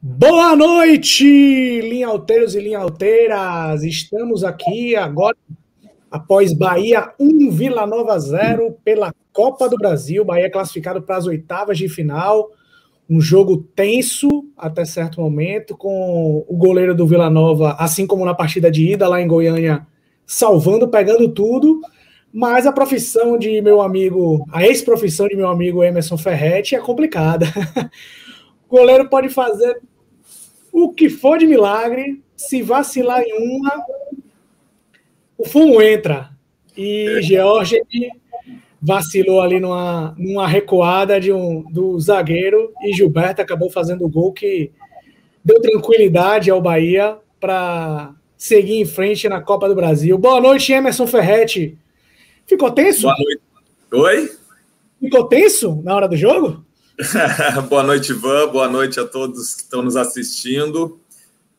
Boa noite, linhalteiros e linhalteiras. Estamos aqui agora após Bahia 1, Vila Nova 0 pela Copa do Brasil. Bahia classificado para as oitavas de final. Um jogo tenso até certo momento, com o goleiro do Vila Nova, assim como na partida de ida lá em Goiânia, salvando, pegando tudo. Mas a profissão de meu amigo, a ex-profissão de meu amigo Emerson Ferretti é complicada. O goleiro pode fazer o que for de milagre, se vacilar em uma, o fumo entra. E George vacilou ali numa, numa recuada de um, do zagueiro e Gilberto acabou fazendo o gol que deu tranquilidade ao Bahia para seguir em frente na Copa do Brasil. Boa noite, Emerson Ferretti. Ficou tenso? Boa noite. Oi? Ficou tenso na hora do jogo? Boa noite, Ivan. Boa noite a todos que estão nos assistindo.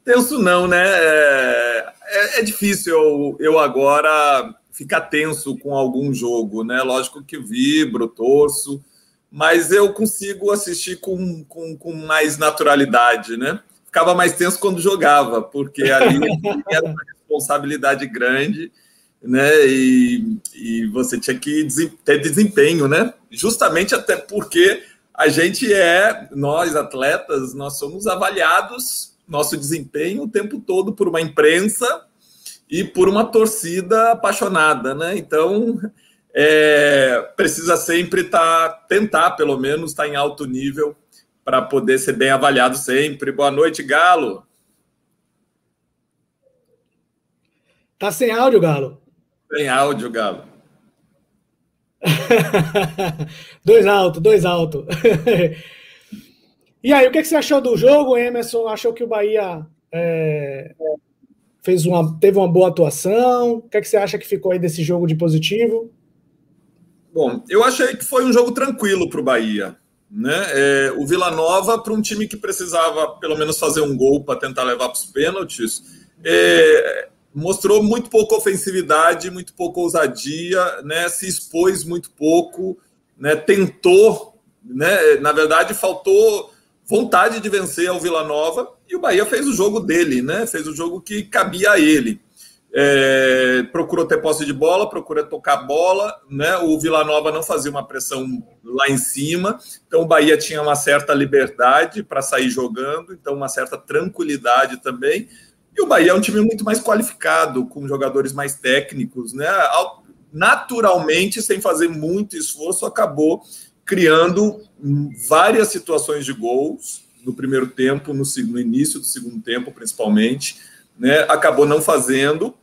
Tenso não, né? É, é, é, difícil eu, eu agora ficar tenso com algum jogo, né? Lógico que vibro, torço, mas eu consigo assistir com, com, com mais naturalidade, né? Ficava mais tenso quando jogava, porque ali era uma responsabilidade grande, né? E, e você tinha que ter desempenho, né? Justamente até porque a gente é, nós atletas, nós somos avaliados, nosso desempenho o tempo todo por uma imprensa e por uma torcida apaixonada, né? Então, é, precisa sempre estar, tá, tentar pelo menos estar tá em alto nível para poder ser bem avaliado sempre. Boa noite, Galo. Tá sem áudio, Galo? Sem áudio, Galo. dois alto, dois alto. e aí, o que, você achou do jogo, Emerson? Achou que o Bahia é, fez uma, teve uma boa atuação? O que, que você acha que ficou aí desse jogo de positivo? Bom, eu achei que foi um jogo tranquilo para o Bahia. Né? É, o Vila Nova, para um time que precisava pelo menos fazer um gol para tentar levar para os pênaltis, é, mostrou muito pouca ofensividade, muito pouca ousadia, né? Se expôs muito pouco, né? Tentou, né? Na verdade, faltou vontade de vencer ao Vila Nova e o Bahia fez o jogo dele, né? Fez o jogo que cabia a ele. É, procurou ter posse de bola, procurou tocar bola, né? O Vila Nova não fazia uma pressão lá em cima, então o Bahia tinha uma certa liberdade para sair jogando, então uma certa tranquilidade também. E o Bahia é um time muito mais qualificado, com jogadores mais técnicos, né? Naturalmente, sem fazer muito esforço, acabou criando várias situações de gols no primeiro tempo, no, no início do segundo tempo, principalmente. Né? Acabou não fazendo,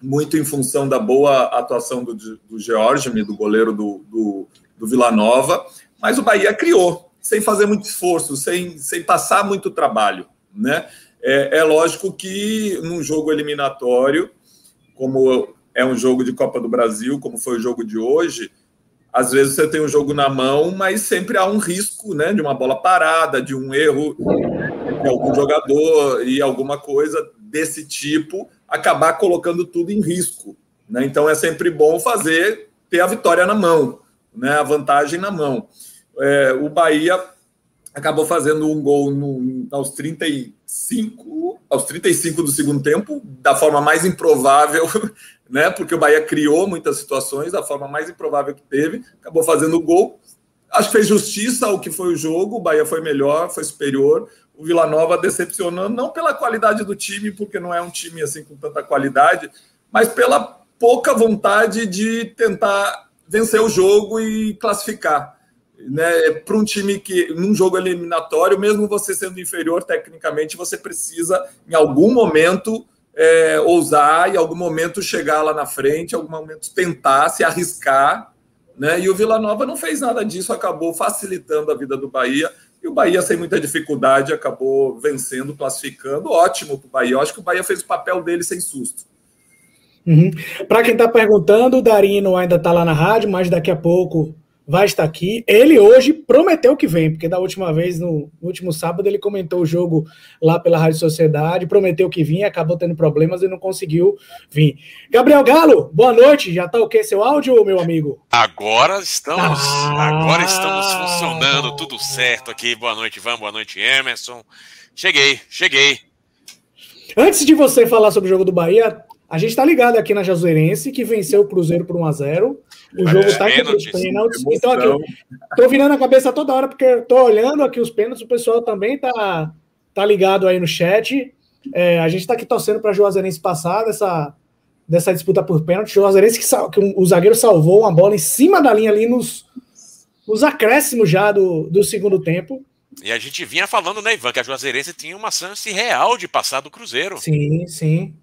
muito em função da boa atuação do, do George, do goleiro do, do, do Vila Nova, mas o Bahia criou, sem fazer muito esforço, sem, sem passar muito trabalho. Né? É, é lógico que num jogo eliminatório, como é um jogo de Copa do Brasil, como foi o jogo de hoje, às vezes você tem um jogo na mão, mas sempre há um risco né, de uma bola parada, de um erro de algum jogador e alguma coisa desse tipo acabar colocando tudo em risco. Né? Então é sempre bom fazer, ter a vitória na mão, né? a vantagem na mão. É, o Bahia acabou fazendo um gol no, aos 35, aos 35 do segundo tempo, da forma mais improvável, né? Porque o Bahia criou muitas situações, da forma mais improvável que teve, acabou fazendo o gol. Acho que fez justiça ao que foi o jogo, o Bahia foi melhor, foi superior. O Vila Nova decepcionando, não pela qualidade do time, porque não é um time assim com tanta qualidade, mas pela pouca vontade de tentar vencer o jogo e classificar né, para um time que, num jogo eliminatório, mesmo você sendo inferior tecnicamente, você precisa, em algum momento, é, ousar, em algum momento chegar lá na frente, em algum momento tentar se arriscar. Né? E o Vila Nova não fez nada disso, acabou facilitando a vida do Bahia. E o Bahia, sem muita dificuldade, acabou vencendo, classificando. Ótimo para o Bahia. Eu acho que o Bahia fez o papel dele sem susto. Uhum. Para quem está perguntando, o Darino ainda está lá na rádio, mas daqui a pouco vai estar aqui. Ele hoje prometeu que vem, porque da última vez, no, no, último sábado, ele comentou o jogo lá pela Rádio Sociedade, prometeu que vinha, acabou tendo problemas e não conseguiu vir. Gabriel Galo, boa noite. Já tá o que seu áudio, meu amigo? Agora estamos, ah, agora estamos funcionando, tudo certo aqui. Boa noite, Van, boa noite, Emerson. Cheguei, cheguei. Antes de você falar sobre o jogo do Bahia, a gente está ligado aqui na Jazuerense, que venceu o Cruzeiro por 1 a 0 O jogo está aqui nos pênaltis. Então, aqui, tô virando a cabeça toda hora, porque tô olhando aqui os pênaltis, o pessoal também tá, tá ligado aí no chat. É, a gente está aqui torcendo para Juazeirense passar dessa, dessa disputa por pênalti. Juazeirense que, que o zagueiro salvou uma bola em cima da linha ali nos, nos acréscimos já do, do segundo tempo. E a gente vinha falando, né, Ivan, que a Juazeirense tinha uma chance real de passar do Cruzeiro. Sim, sim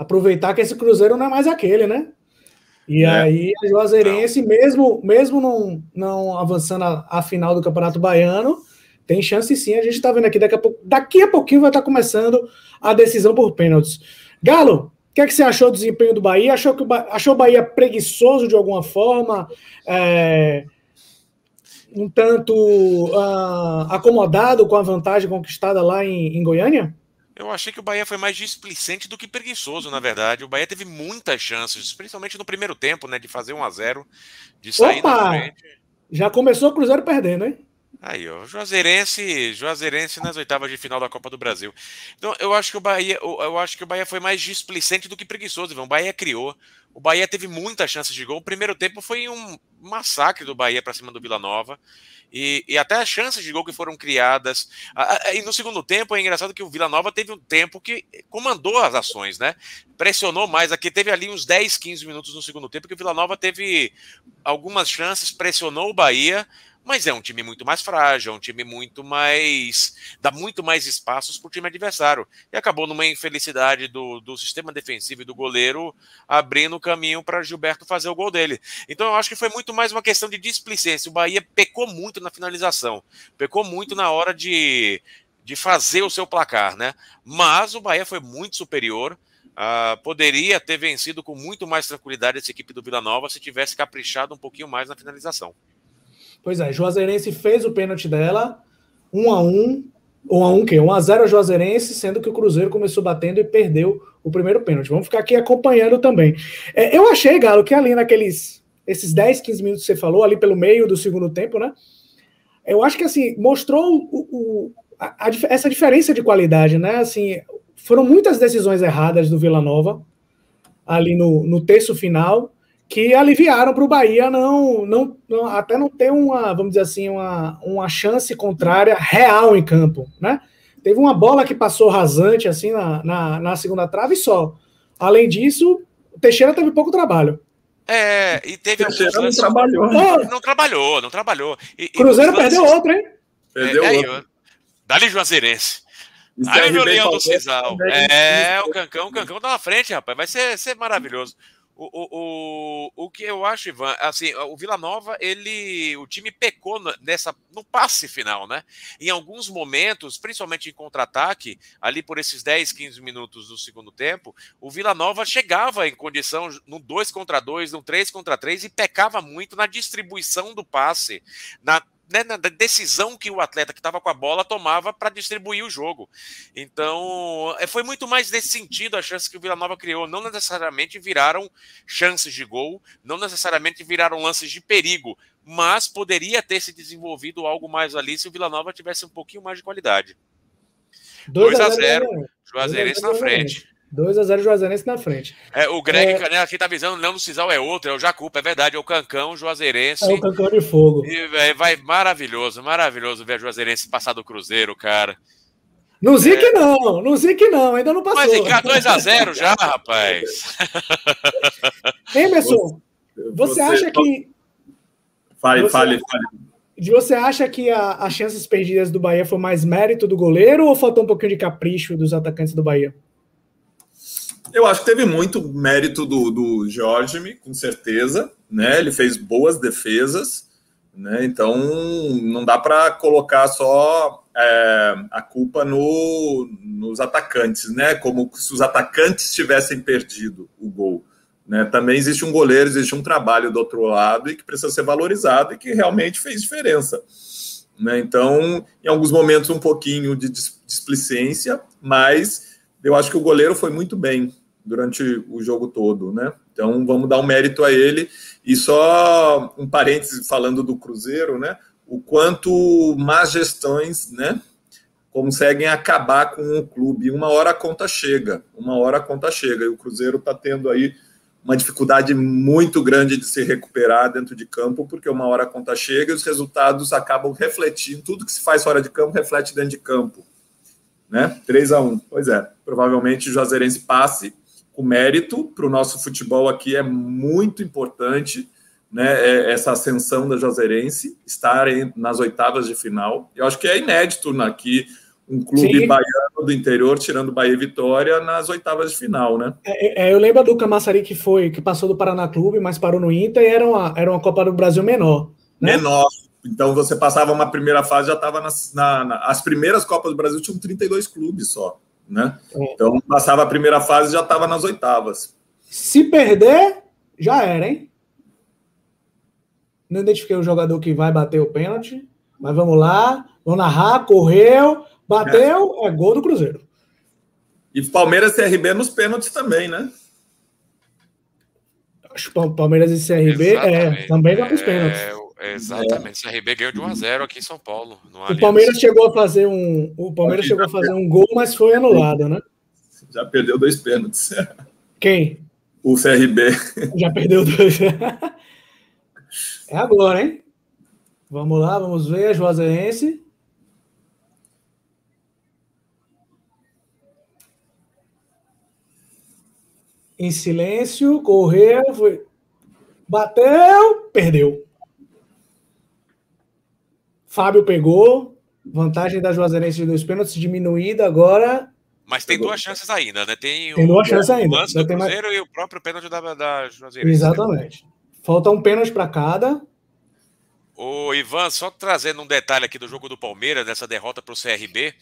aproveitar que esse Cruzeiro não é mais aquele, né? E é. aí a Juazeirense, mesmo, mesmo não, não avançando a, a, final do Campeonato Baiano, tem chance sim. A gente está vendo aqui, daqui a, pouco, daqui a pouquinho vai estar tá começando a decisão por pênaltis. Galo, o que, é que você achou do desempenho do Bahia? Achou que o, achou o Bahia preguiçoso de alguma forma? É, um tanto uh, acomodado com a vantagem conquistada lá em, em Goiânia? Eu achei que o Bahia foi mais displicente do que preguiçoso, na verdade. O Bahia teve muitas chances, principalmente no primeiro tempo, né? De fazer 1 a 0 de sair Opa! na frente. Já começou o Cruzeiro perdendo, hein? Aí, ó, Juazeirense, Juazeirense nas oitavas de final da Copa do Brasil. Então, eu acho que o Bahia, eu acho que o Bahia foi mais displicente do que preguiçoso. O Bahia criou, o Bahia teve muitas chances de gol. O primeiro tempo foi um massacre do Bahia para cima do Vila Nova. E, e, até as chances de gol que foram criadas. E no segundo tempo é engraçado que o Vila Nova teve um tempo que comandou as ações, né? Pressionou mais. Aqui teve ali uns 10, 15 minutos no segundo tempo que o Vila Nova teve algumas chances, pressionou o Bahia, mas é um time muito mais frágil, é um time muito mais. dá muito mais espaços para o time adversário. E acabou numa infelicidade do, do sistema defensivo e do goleiro abrindo o caminho para Gilberto fazer o gol dele. Então eu acho que foi muito mais uma questão de displicência. O Bahia pecou muito na finalização, pecou muito na hora de, de fazer o seu placar, né? Mas o Bahia foi muito superior. Uh, poderia ter vencido com muito mais tranquilidade essa equipe do Vila Nova se tivesse caprichado um pouquinho mais na finalização. Pois é, Juazeirense fez o pênalti dela, 1 a 1 1 a 1 que 1 a 0 a Juazeirense, sendo que o Cruzeiro começou batendo e perdeu o primeiro pênalti. Vamos ficar aqui acompanhando também. É, eu achei, Galo, que ali naqueles esses 10, 15 minutos que você falou, ali pelo meio do segundo tempo, né? Eu acho que assim, mostrou o, o, a, a, essa diferença de qualidade, né? Assim, foram muitas decisões erradas do Vila Nova ali no, no terço final que aliviaram para o Bahia não, não, não, até não ter uma, vamos dizer assim, uma, uma chance contrária real em campo, né? Teve uma bola que passou rasante assim na, na, na segunda trave só. Além disso, o Teixeira teve pouco trabalho. É, e teve Teixeira não trabalhou. Né? Não trabalhou, não trabalhou. E, Cruzeiro perdeu outro, hein? Perdeu é, outro. Dali Juazeirense. Aí o Leão do Cisal. É, o Cancão, o Cancão tá na frente, rapaz. Vai ser, ser maravilhoso. O, o, o, o que eu acho, Ivan, assim, o Vila Nova, ele, o time pecou nessa, no passe final, né? Em alguns momentos, principalmente em contra-ataque, ali por esses 10, 15 minutos do segundo tempo, o Vila Nova chegava em condição no 2 contra 2, no 3 contra 3 e pecava muito na distribuição do passe, na né, na decisão que o atleta que estava com a bola tomava para distribuir o jogo. Então, é, foi muito mais nesse sentido a chance que o Vila Nova criou. Não necessariamente viraram chances de gol, não necessariamente viraram lances de perigo, mas poderia ter se desenvolvido algo mais ali se o Vila Nova tivesse um pouquinho mais de qualidade. 2 a 0 Juazeirense na frente. 2x0 Juazeirense na frente. É, o Greg é... Canela aqui tá avisando, o Leão do Cisal é outro, é o Jacupa, é verdade, é o Cancão, Juazeirense. É o Cancão de Fogo. E véio, vai maravilhoso, maravilhoso ver a Juazeirense passar do Cruzeiro, cara. No Zic é... não, no Zic não, ainda não passou. Mas ficar 2x0 já, rapaz. Emerson, você, você acha que... Fale, você... fale, fale. Você acha que a, as chances perdidas do Bahia foi mais mérito do goleiro ou faltou um pouquinho de capricho dos atacantes do Bahia? Eu acho que teve muito mérito do, do Jorge, com certeza. Né? Ele fez boas defesas. Né? Então, não dá para colocar só é, a culpa no, nos atacantes, né? como se os atacantes tivessem perdido o gol. Né? Também existe um goleiro, existe um trabalho do outro lado e que precisa ser valorizado e que realmente fez diferença. Né? Então, em alguns momentos, um pouquinho de displicência, mas eu acho que o goleiro foi muito bem durante o jogo todo. Né? Então, vamos dar um mérito a ele. E só um parêntese falando do Cruzeiro, né? o quanto más gestões né, conseguem acabar com o clube. Uma hora a conta chega, uma hora a conta chega. E o Cruzeiro está tendo aí uma dificuldade muito grande de se recuperar dentro de campo, porque uma hora a conta chega e os resultados acabam refletindo, tudo que se faz fora de campo reflete dentro de campo. Né? 3 a 1 Pois é, provavelmente o Juazeirense passe com mérito para o nosso futebol aqui é muito importante, né? É, essa ascensão da Juazeirense, estar nas oitavas de final. Eu acho que é inédito aqui um clube Sim. baiano do interior tirando Bahia e Vitória nas oitavas de final, né? É, é, eu lembro do Camaçari que foi, que passou do Paraná Clube, mas parou no Inter e era uma, era uma Copa do Brasil menor. Né? Menor. Então você passava uma primeira fase, já estava nas na, na, as primeiras Copas do Brasil tinham 32 clubes só, né? É. Então passava a primeira fase já estava nas oitavas. Se perder, já era, hein? Não identifiquei o jogador que vai bater o pênalti, mas vamos lá, vamos narrar, correu, Bateu, é gol do Cruzeiro. E Palmeiras e CRB nos pênaltis também, né? Acho que Palmeiras e CRB é, também vai para os pênaltis. Exatamente, é. CRB ganhou de 1 a 0 aqui em São Paulo. o Palmeiras chegou a fazer um, o Palmeiras chegou a fazer um gol, mas foi anulado, né? Já perdeu dois pênaltis. Quem? O CRB. Já perdeu dois. é agora, hein? Vamos lá, vamos ver, Juazeirense. em silêncio, correu, foi, bateu, perdeu. Fábio pegou, vantagem da Juazeirense de dois pênaltis diminuída agora. Mas tem duas chances ainda, né? Tem, tem duas chances ainda. O lance do Cruzeiro mais... e o próprio pênalti da, da Juazeirense. Exatamente. Falta um pênalti para cada. O Ivan, só trazendo um detalhe aqui do jogo do Palmeiras, dessa derrota para o CRB.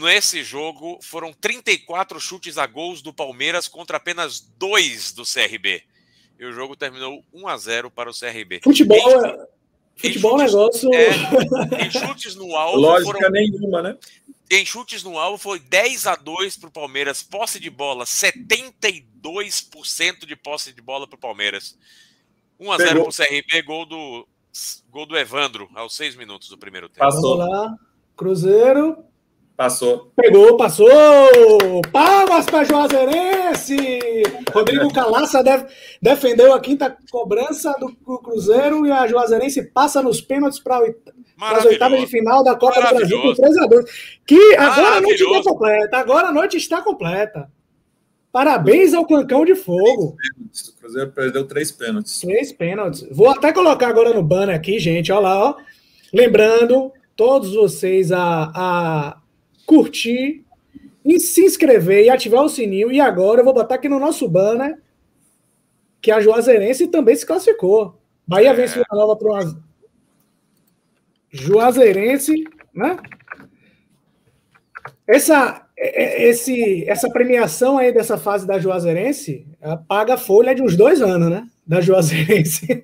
Nesse jogo foram 34 chutes a gols do Palmeiras contra apenas dois do CRB. E o jogo terminou 1 a 0 para o CRB. Futebol, em, é- futebol é chutes, negócio. É, em chutes no alvo. Lógica foram, nenhuma, né? Em chutes no alvo foi 10 a 2 para o Palmeiras. Posse de bola, 72% de posse de bola para o Palmeiras. 1 a 0 para o CRB, gol do, gol do Evandro aos 6 minutos do primeiro tempo. Passou. Vamos lá. Cruzeiro. Passou. Pegou, passou! Palmas para Juazeirense! Rodrigo Calaça def, defendeu a quinta cobrança do Cruzeiro e a Juazeirense passa nos pênaltis para as oitavas de final da Copa do Brasil com 3 a 2 Que agora a noite está completa. Agora a noite está completa. Parabéns ao Cancão de Fogo. O Cruzeiro perdeu três pênaltis. Três pênaltis. Vou até colocar agora no banner aqui, gente. Olha lá, ó. Lembrando todos vocês a, a curtir, e se inscrever e ativar o sininho. E agora eu vou botar aqui no nosso banner que a Juazeirense também se classificou. Bahia é. vence Vila Nova para uma Juazeirense, né? Essa, esse, essa premiação aí dessa fase da Juazeirense paga a folha de uns dois anos, né? Da Juazeirense.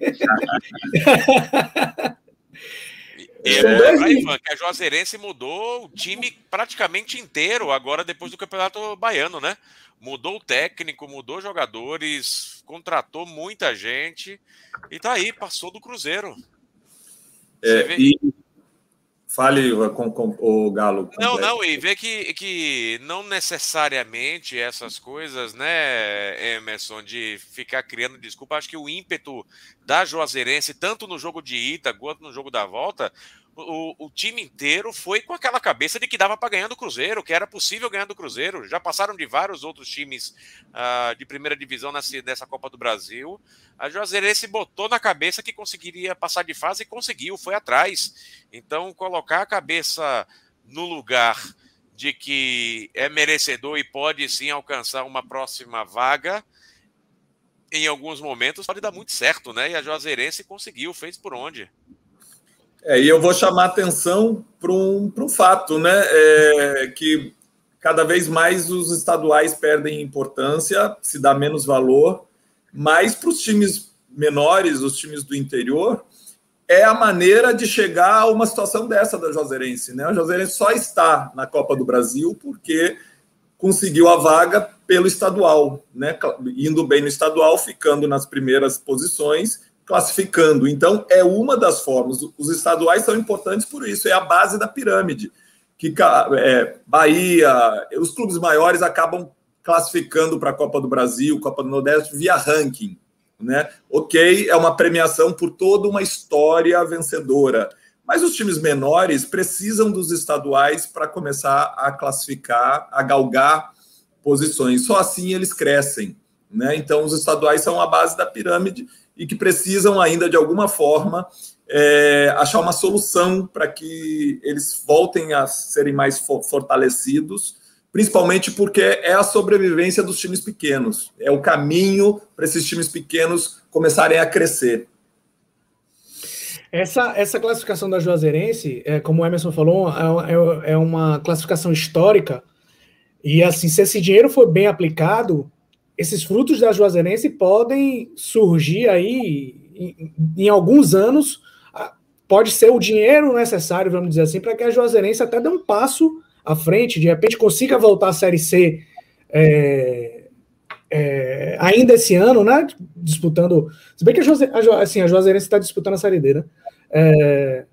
E é, Ivan, que a Juazeirense mudou o time praticamente inteiro agora depois do Campeonato Baiano, né? Mudou o técnico, mudou jogadores, contratou muita gente e tá aí, passou do Cruzeiro. É, e fale com, com, o Galo. Não, não, e vê que, que não necessariamente essas coisas, né, Emerson, de ficar criando desculpa, acho que o ímpeto da Juazeirense, tanto no jogo de ida quanto no jogo da volta, o, o, time inteiro foi com aquela cabeça de que dava para ganhar do Cruzeiro, que era possível ganhar do Cruzeiro. Já passaram de vários outros times uh, de primeira divisão nessa, Copa do Brasil. A Juazeirense botou na cabeça que conseguiria passar de fase e conseguiu, foi atrás. Então, colocar a cabeça no lugar de que é merecedor e pode sim alcançar uma próxima vaga em alguns momentos pode dar muito certo, né? E a Juazeirense conseguiu, fez por onde. É, e eu vou chamar atenção para um, um fato, né? É, que cada vez mais os estaduais perdem importância, se dá menos valor. Mas para os times menores, os times do interior, é a maneira de chegar a uma situação dessa da Joserense. Né? A Joserense só está na Copa do Brasil porque conseguiu a vaga pelo estadual, né? indo bem no estadual, ficando nas primeiras posições, classificando. Então, é uma das formas. Os estaduais são importantes por isso, é a base da pirâmide. Que é, Bahia, os clubes maiores acabam classificando para a Copa do Brasil, Copa do Nordeste, via ranking né? Ok, é uma premiação por toda uma história vencedora. Mas os times menores precisam dos estaduais para começar a classificar, a galgar posições. Só assim eles crescem. Né? Então, os estaduais são a base da pirâmide e que precisam ainda, de alguma forma, é, achar uma solução para que eles voltem a serem mais fortalecidos principalmente porque é a sobrevivência dos times pequenos, é o caminho para esses times pequenos começarem a crescer. Essa, essa classificação da Juazeirense, é, como o Emerson falou, é, é, é uma classificação histórica. E assim, se esse dinheiro for bem aplicado, esses frutos da Juazeirense podem surgir aí em, em, alguns anos. Pode ser o dinheiro necessário, vamos dizer assim, para que a Juazeirense até dê um passo à frente, de repente consiga voltar à Série C é, é, ainda esse ano, né? Disputando. Se bem que a, Jose, a, assim, a Juazeirense está disputando a Série D, né? É,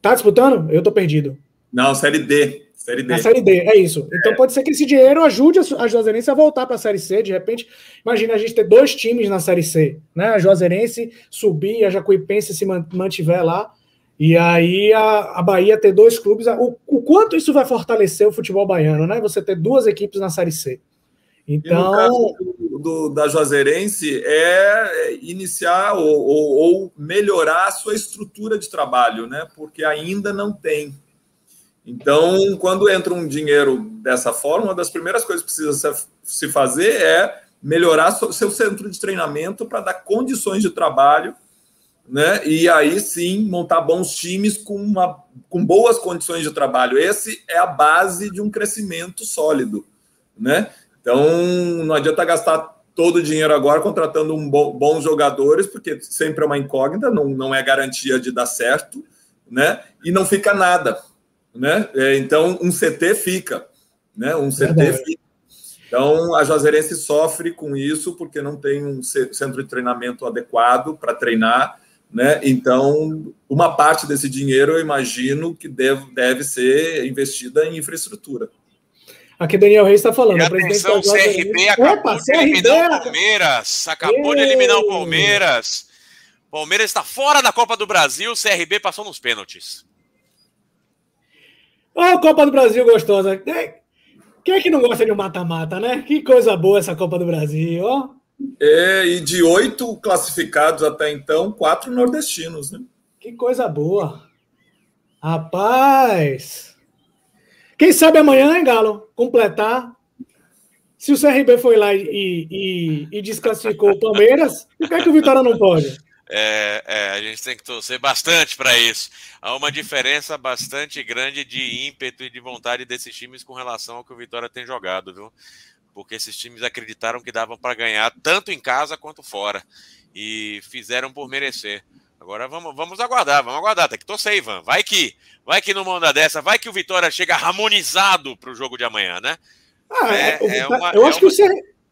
tá disputando? Eu tô perdido. Não, Série D. Série D. A Série D, é isso. Então pode ser que esse dinheiro ajude a Juazeirense a voltar para a Série C. De repente, imagina a gente ter dois times na Série C, né? A Juazeirense subir, a Jacuipense se mantiver lá. E aí a, a Bahia ter dois clubes, o, o, quanto isso vai fortalecer o futebol baiano, né? Você ter duas equipes na Série C. Então, do, do, da Juazeirense é iniciar ou, ou, ou, melhorar a sua estrutura de trabalho, né? Porque ainda não tem. Então, quando entra um dinheiro dessa forma, uma das primeiras coisas que precisa se fazer é melhorar seu centro de treinamento para dar condições de trabalho né? E aí sim montar bons times com, uma, com boas condições de trabalho. Esse é a base de um crescimento sólido, né? Então não adianta gastar todo o dinheiro agora contratando um bo bons jogadores, porque sempre é uma incógnita, não, não é garantia de dar certo, né? E não fica nada, né? É, então um CT fica, né? Um CT é fica. Então, a Juazeirense sofre com isso porque não tem um centro de treinamento adequado para treinar né? Então, uma parte desse dinheiro eu imagino que deve, deve ser investida em infraestrutura. Aqui Daniel Reis está falando. E atenção, o CRB acabou Opa, de eliminar o Palmeiras. Acabou Ei. de eliminar o Palmeiras. Palmeiras está fora da Copa do Brasil. O CRB passou nos pênaltis. Olha a Copa do Brasil gostosa. Quem é que não gosta de um mata-mata, né? Que coisa boa essa Copa do Brasil, ó. É, e de oito classificados até então, quatro nordestinos, né? Que coisa boa. Rapaz. Quem sabe amanhã, hein, Galo? Completar. Se o CRB foi lá e, e, e desclassificou o Palmeiras, por que, é que o Vitória não pode? É, é, a gente tem que torcer bastante para isso. Há uma diferença bastante grande de ímpeto e de vontade desses times com relação ao que o Vitória tem jogado, viu? porque esses times acreditaram que davam para ganhar tanto em casa quanto fora e fizeram por merecer. Agora vamos, vamos aguardar, vamos aguardar. Tem que torcer, Ivan. Vai que, vai que numa onda dessa, vai que o Vitória chega harmonizado para o jogo de amanhã, né? Ah, é, é, é uma, eu acho que o,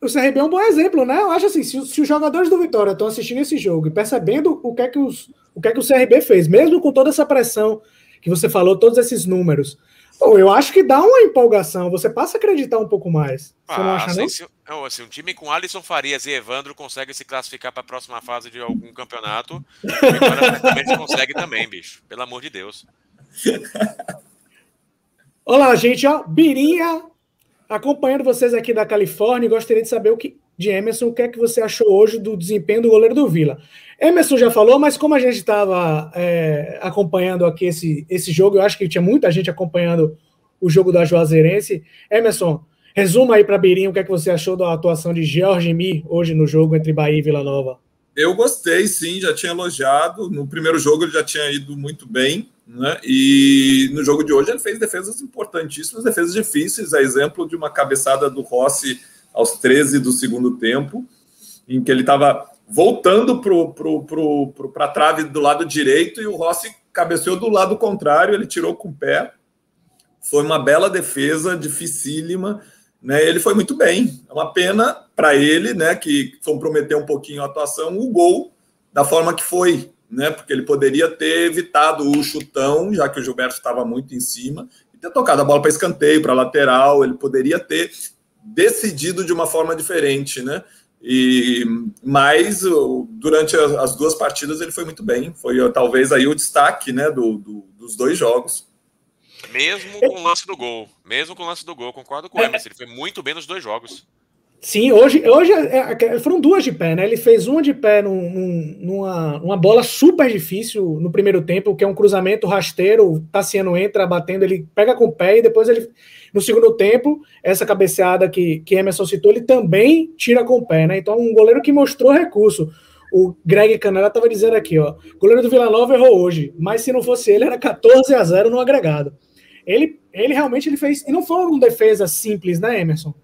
o CRB é um bom exemplo, né? Eu acho assim, se, se os jogadores do Vitória estão assistindo esse jogo e percebendo o que é que, os, o que é que o CRB fez, mesmo com toda essa pressão que você falou, todos esses números, Pô, eu acho que dá uma empolgação, você passa a acreditar um pouco mais. Ah, você não acha, assim, não? Se, não, assim, um time com Alisson Farias e Evandro consegue se classificar para a próxima fase de algum campeonato, o Vitória consegue também, bicho. Pelo amor de Deus. Olá, gente. Ó, Birinha, acompanhando vocês aqui da Califórnia, gostaria de saber o que de Emerson, o que é que você achou hoje do desempenho do goleiro do Vila? Emerson já falou, mas como a gente estava é, acompanhando aqui esse, esse jogo, eu acho que tinha muita gente acompanhando o jogo da Juazeirense. Emerson, resuma aí para Birinho o que é que você achou da atuação de George Mi hoje no jogo entre Bahia e Vila Nova. Eu gostei, sim, já tinha elogiado. No primeiro jogo ele já tinha ido muito bem, né? E no jogo de hoje ele fez defesas importantíssimas, defesas difíceis, a exemplo de uma cabeçada do Rossi aos 13 do segundo tempo. em que ele estava voltando para a trave do lado direito e o Rossi cabeceou do lado contrário, ele tirou com o pé. Foi uma bela defesa, dificílima. Né? Ele foi muito bem. É uma pena para ele, né, que comprometeu um pouquinho a atuação, o gol da forma que foi, né? Porque ele poderia ter evitado o chutão, já que o Gilberto estava muito em cima, e ter tocado a bola para escanteio, para lateral. Ele poderia ter decidido de uma forma diferente, né? E mas durante as duas partidas ele foi muito bem. Foi talvez aí o destaque, né, do, do dos dois jogos. Mesmo com o lance do gol, mesmo com o lance do gol, concordo com o Emerson. Ele foi muito bem nos dois jogos. Sim, hoje, hoje é, é, foram duas de pé, né? Ele fez uma de pé num, num, numa uma bola super difícil no primeiro tempo, que é um cruzamento rasteiro. O Tassiano entra batendo, ele pega com o pé e depois ele, no segundo tempo, essa cabeceada que, que Emerson citou, ele também tira com o pé, né? Então, um goleiro que mostrou recurso. O Greg Canela estava dizendo aqui, ó. Goleiro do Vila Nova errou hoje, mas se não fosse ele, era 14 a 0 no agregado. Ele, ele realmente ele fez. E não foram defesas simples, né, Emerson?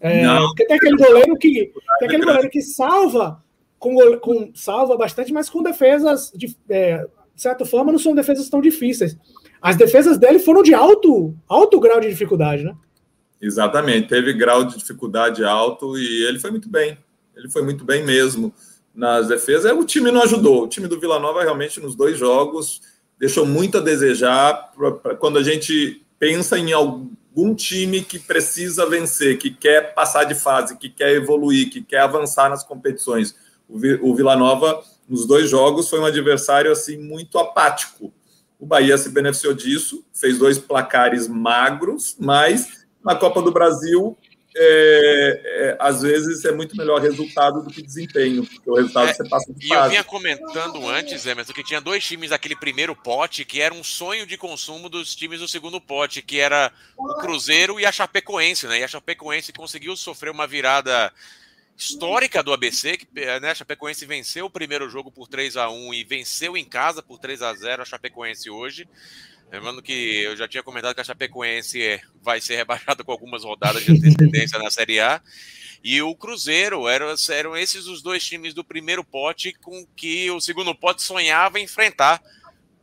É, não. Porque tem aquele goleiro que tem aquele goleiro que salva com, com salva bastante, mas com defesas de, é, de certa forma não são defesas tão difíceis. As defesas dele foram de alto alto grau de dificuldade, né? Exatamente, teve grau de dificuldade alto e ele foi muito bem. Ele foi muito bem mesmo nas defesas. O time não ajudou. O time do Vila Nova realmente nos dois jogos deixou muito a desejar. Pra, pra, quando a gente pensa em algum algum time que precisa vencer, que quer passar de fase, que quer evoluir, que quer avançar nas competições. O Vila Nova, nos dois jogos, foi um adversário assim muito apático. O Bahia se beneficiou disso, fez dois placares magros, mas na Copa do Brasil é, é, às vezes é muito melhor resultado do que desempenho, porque o resultado é, você passa de E eu vinha comentando antes, Emerson, que tinha dois times daquele primeiro pote que era um sonho de consumo dos times do segundo pote, que era o Cruzeiro e a Chapecoense, né? E a Chapecoense conseguiu sofrer uma virada histórica do ABC, que né, a Chapecoense venceu o primeiro jogo por 3 a 1 e venceu em casa por 3 a 0 a Chapecoense hoje. Lembrando que eu já tinha comentado que a Chapecoense vai ser rebaixada com algumas rodadas de antecedência na Série A. E o Cruzeiro eram, eram esses os dois times do primeiro pote com que o segundo pote sonhava enfrentar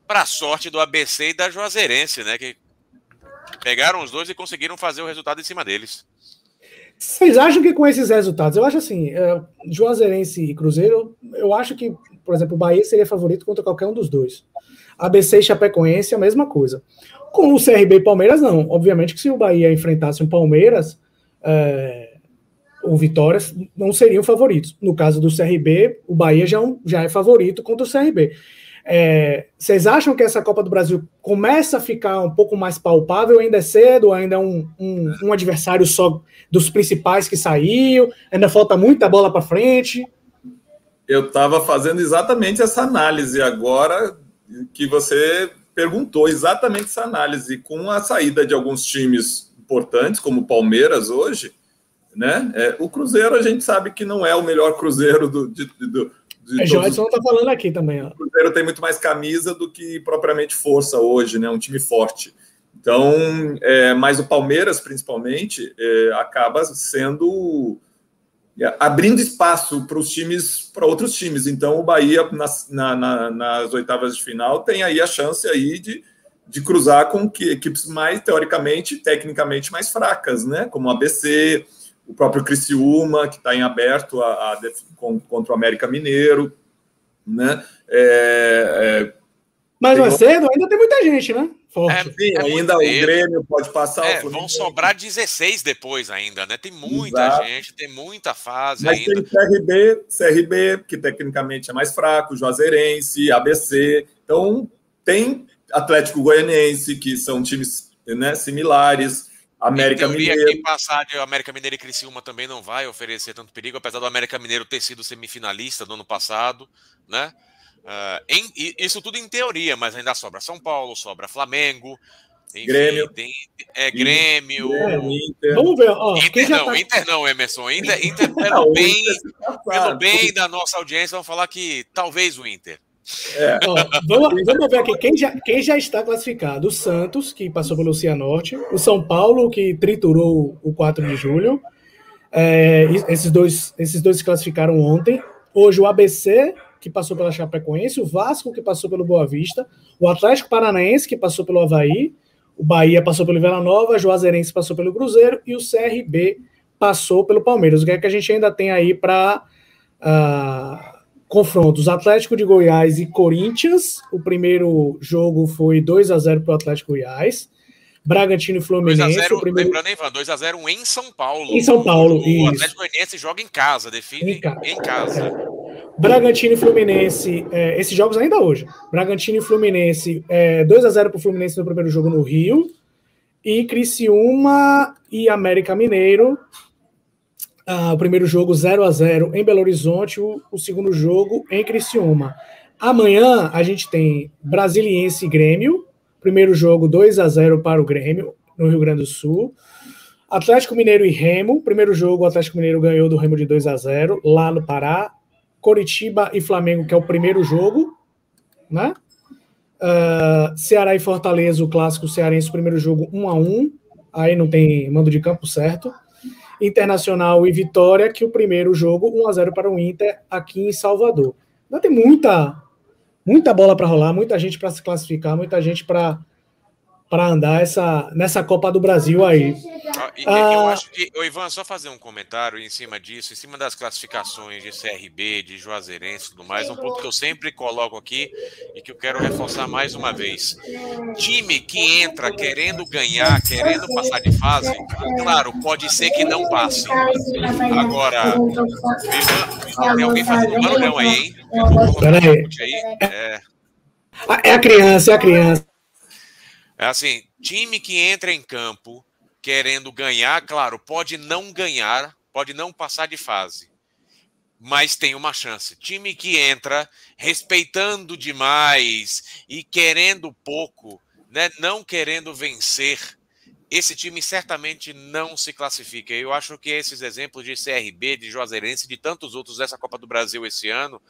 para a sorte do ABC e da Juazeirense, né? Que pegaram os dois e conseguiram fazer o resultado em cima deles. Vocês acham que com esses resultados, eu acho assim, é, Juazeirense e Cruzeiro, eu acho que, por exemplo, o Bahia seria favorito contra qualquer um dos dois. ABC e Chapecoense, a mesma coisa. Com o CRB e Palmeiras, não. Obviamente que se o Bahia enfrentasse um Palmeiras é, ou Vitórias, não seriam favoritos. No caso do CRB, o Bahia já, é já é favorito contra o CRB. É, vocês acham que essa Copa do Brasil começa a ficar um pouco mais palpável? Ainda é cedo? Ainda é um, um, um adversário só dos principais que saiu? Ainda falta muita bola para frente? Eu estava fazendo exatamente essa análise agora que você perguntou exatamente essa análise com a saída de alguns times importantes, como o Palmeiras hoje, né? É, o Cruzeiro a gente sabe que não é o melhor Cruzeiro do. De, do de é, Joyson está falando aqui também. Ó. O Cruzeiro tem muito mais camisa do que propriamente força hoje, né? Um time forte. Então, é, mas o Palmeiras, principalmente, é, acaba sendo abrindo espaço para os times, para outros times. Então, o Bahia, nas, na, na, nas oitavas de final, tem aí a chance aí de, de cruzar com que, equipes mais, teoricamente, tecnicamente mais fracas, né? Como o ABC, o próprio Criciúma, que está em aberto a, a, contra o América Mineiro, né? É, é, Mas é cedo? Ainda tem muita gente, né? Forte. É, Sim, é ainda o Grêmio pode passar. É, vão sobrar 16 depois ainda, né? Tem muita Exato. gente, tem muita fase Mas ainda. tem CRB, CRB, que tecnicamente é mais fraco, Juazeirense, ABC. Então, tem Atlético Goianiense, que são times né, similares. América Mineiro. Quem passar de América Mineiro e Criciúma também não vai oferecer tanto perigo, apesar do América Mineiro ter sido semifinalista no ano passado, né? Uh, em, isso tudo em teoria, mas ainda sobra São Paulo, sobra Flamengo. Enfim, Grêmio. Tem, é Grêmio. Inter. Vamos ver. Ó, Inter, não, tá... Inter não, Emerson. Inter, Inter pelo, bem, tá pelo bem da nossa audiência, vamos falar que talvez o Inter. É. Ó, vamos, vamos, ver aqui quem já, quem já está classificado. O Santos, que passou pelo Cianorte. O São Paulo, que triturou o 4 de julho. É, esses, dois, esses dois se classificaram ontem. Hoje o ABC, que passou pela Chapecoense, o Vasco, que passou pelo Boa Vista, o Atlético Paranaense, que passou pelo Havaí, o Bahia passou pelo Vila Nova, o Juazeirense passou pelo Cruzeiro e o CRB passou pelo Palmeiras. O que é que a gente ainda tem aí para uh, ah, confrontos? Atlético de Goiás e Corinthians. O primeiro jogo foi 2 a 0 para o Atlético Goiás. Bragantino e Fluminense. 2x0, primeiro... lembrando, Ivan, 2x0 em São Paulo. Em São Paulo, o, isso. O Atlético Goianiense joga em casa, define em casa. Em casa. É. Bragantino e Fluminense, é, esses jogos ainda hoje. Bragantino e Fluminense, é, 2x0 para o Fluminense no primeiro jogo no Rio. E Criciúma e América Mineiro. Ah, o primeiro jogo 0 a 0 em Belo Horizonte, o, o segundo jogo em Criciúma. Amanhã a gente tem Brasiliense e Grêmio, Primeiro jogo 2 a 0 para o Grêmio, no Rio Grande do Sul. Atlético Mineiro e Remo. Primeiro jogo, o Atlético Mineiro ganhou do Remo de 2 a 0 lá no Pará. Coritiba e Flamengo, que é o primeiro jogo, né? Uh, Ceará e Fortaleza, o clássico cearense, primeiro jogo 1 a 1 aí não tem mando de campo certo. Internacional e Vitória, que o primeiro jogo 1 a 0 para o Inter aqui em Salvador. Ainda tem muita muita bola para rolar, muita gente para se classificar, muita gente para para andar essa, nessa Copa do Brasil aí. Ah, eu acho que, o Ivan, só fazer um comentário em cima disso, em cima das classificações de CRB, de Juazeirense e tudo mais, um ponto que eu sempre coloco aqui e que eu quero reforçar mais uma vez. Time que entra querendo ganhar, querendo passar de fase, claro, pode ser que não passe. Agora, Ivan, tem alguém fazendo barulhão aí, hein? Peraí. É. é a criança, é a criança. É assim, time que entra em campo querendo ganhar, claro, pode não ganhar, pode não passar de fase, mas tem uma chance. Time que entra respeitando demais e querendo pouco, né, não querendo vencer, esse time certamente não se classifica. Eu acho que esses exemplos de CRB, de Juazeirense, de tantos outros dessa Copa do Brasil esse ano,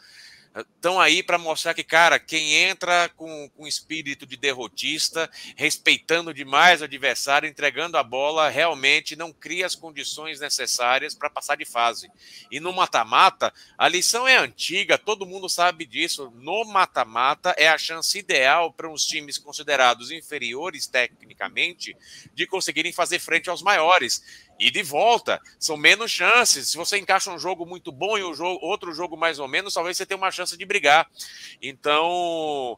estão aí para mostrar que, cara, quem entra com, com espírito de derrotista, respeitando demais o adversário, entregando a bola, realmente não cria as condições necessárias para passar de fase. E no mata-mata, a lição é antiga, todo mundo sabe disso. No mata-mata é a chance ideal para uns times considerados inferiores tecnicamente de conseguirem fazer frente aos maiores e de volta. São menos chances. Se você encaixa um jogo muito bom e um jogo, outro jogo mais ou menos, talvez você tenha uma chance de brigar. Então,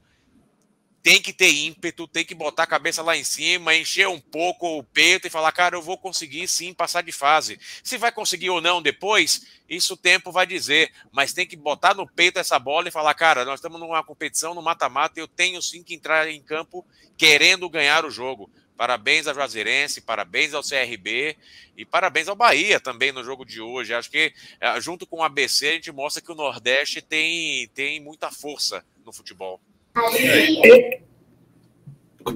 tem que ter ímpeto, tem que botar a cabeça lá em cima, encher um pouco o peito e falar, cara, eu vou conseguir sim passar de fase. Se vai conseguir ou não depois, isso o tempo vai dizer, mas tem que botar no peito essa bola e falar, cara, nós estamos numa competição, no mata-mata, eu tenho sim que entrar em campo querendo ganhar o jogo. Parabéns ao Juazeirense, parabéns ao CRB e parabéns ao Bahia também no jogo de hoje. Acho que eh, junto com o ABC a gente mostra que o Nordeste tem, tem muita força no futebol.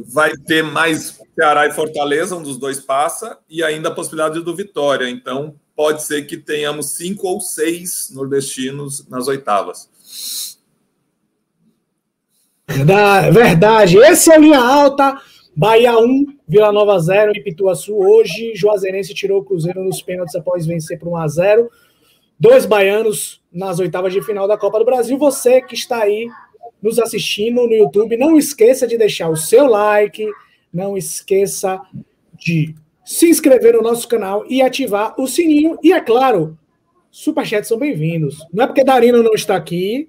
Vai ter mais Ceará e Fortaleza, um dos dois passa, e ainda a possibilidade do Vitória. Então pode ser que tenhamos cinco ou seis nordestinos nas oitavas. Verdade. Esse é o linha alta. Bahia 1, Vila Nova 0, Ipituaçu hoje. Juazeirense tirou o Cruzeiro nos pênaltis após vencer por 1 a 0 Dois baianos nas oitavas de final da Copa do Brasil. Você que está aí nos assistindo no YouTube, não esqueça de deixar o seu like, não esqueça de se inscrever no nosso canal e ativar o sininho. E é claro, superchats são bem-vindos. Não é porque Darino não está aqui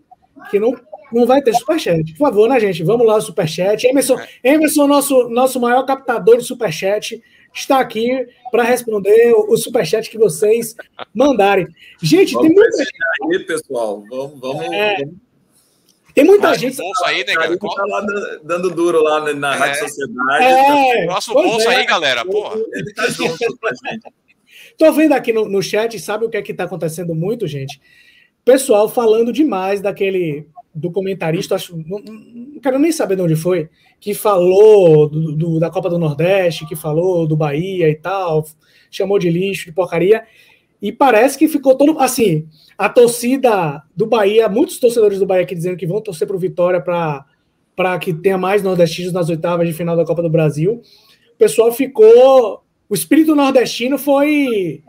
que não não vai ter superchat. Por favor, né, gente? Vamos lá, superchat. Emerson, é. Emerson nosso, nosso maior captador de superchat, está aqui para responder o, o superchat que vocês mandarem. Gente, vamos tem muita gente. Aí, pessoal, vamos. vamos, é. vamos. Tem muita gente. Bolso aí, né, galera? Tá lá dando duro lá na, na é. Rádio Sociedade. É, Nosso bolso é. aí, galera. Porra. Ele tá junto. Tô vendo aqui no, no chat, sabe o que é que tá acontecendo muito, gente? Pessoal falando demais daquele do comentarista, acho, não, não, quero nem saber de onde foi, que falou do, do, da Copa do Nordeste, que falou do Bahia e tal, chamou de lixo, de porcaria, e parece que ficou todo assim. A torcida do Bahia, muitos torcedores do Bahia aqui dizendo que vão torcer para o Vitória para que tenha mais nordestinos nas oitavas de final da Copa do Brasil. O pessoal ficou. O espírito nordestino foi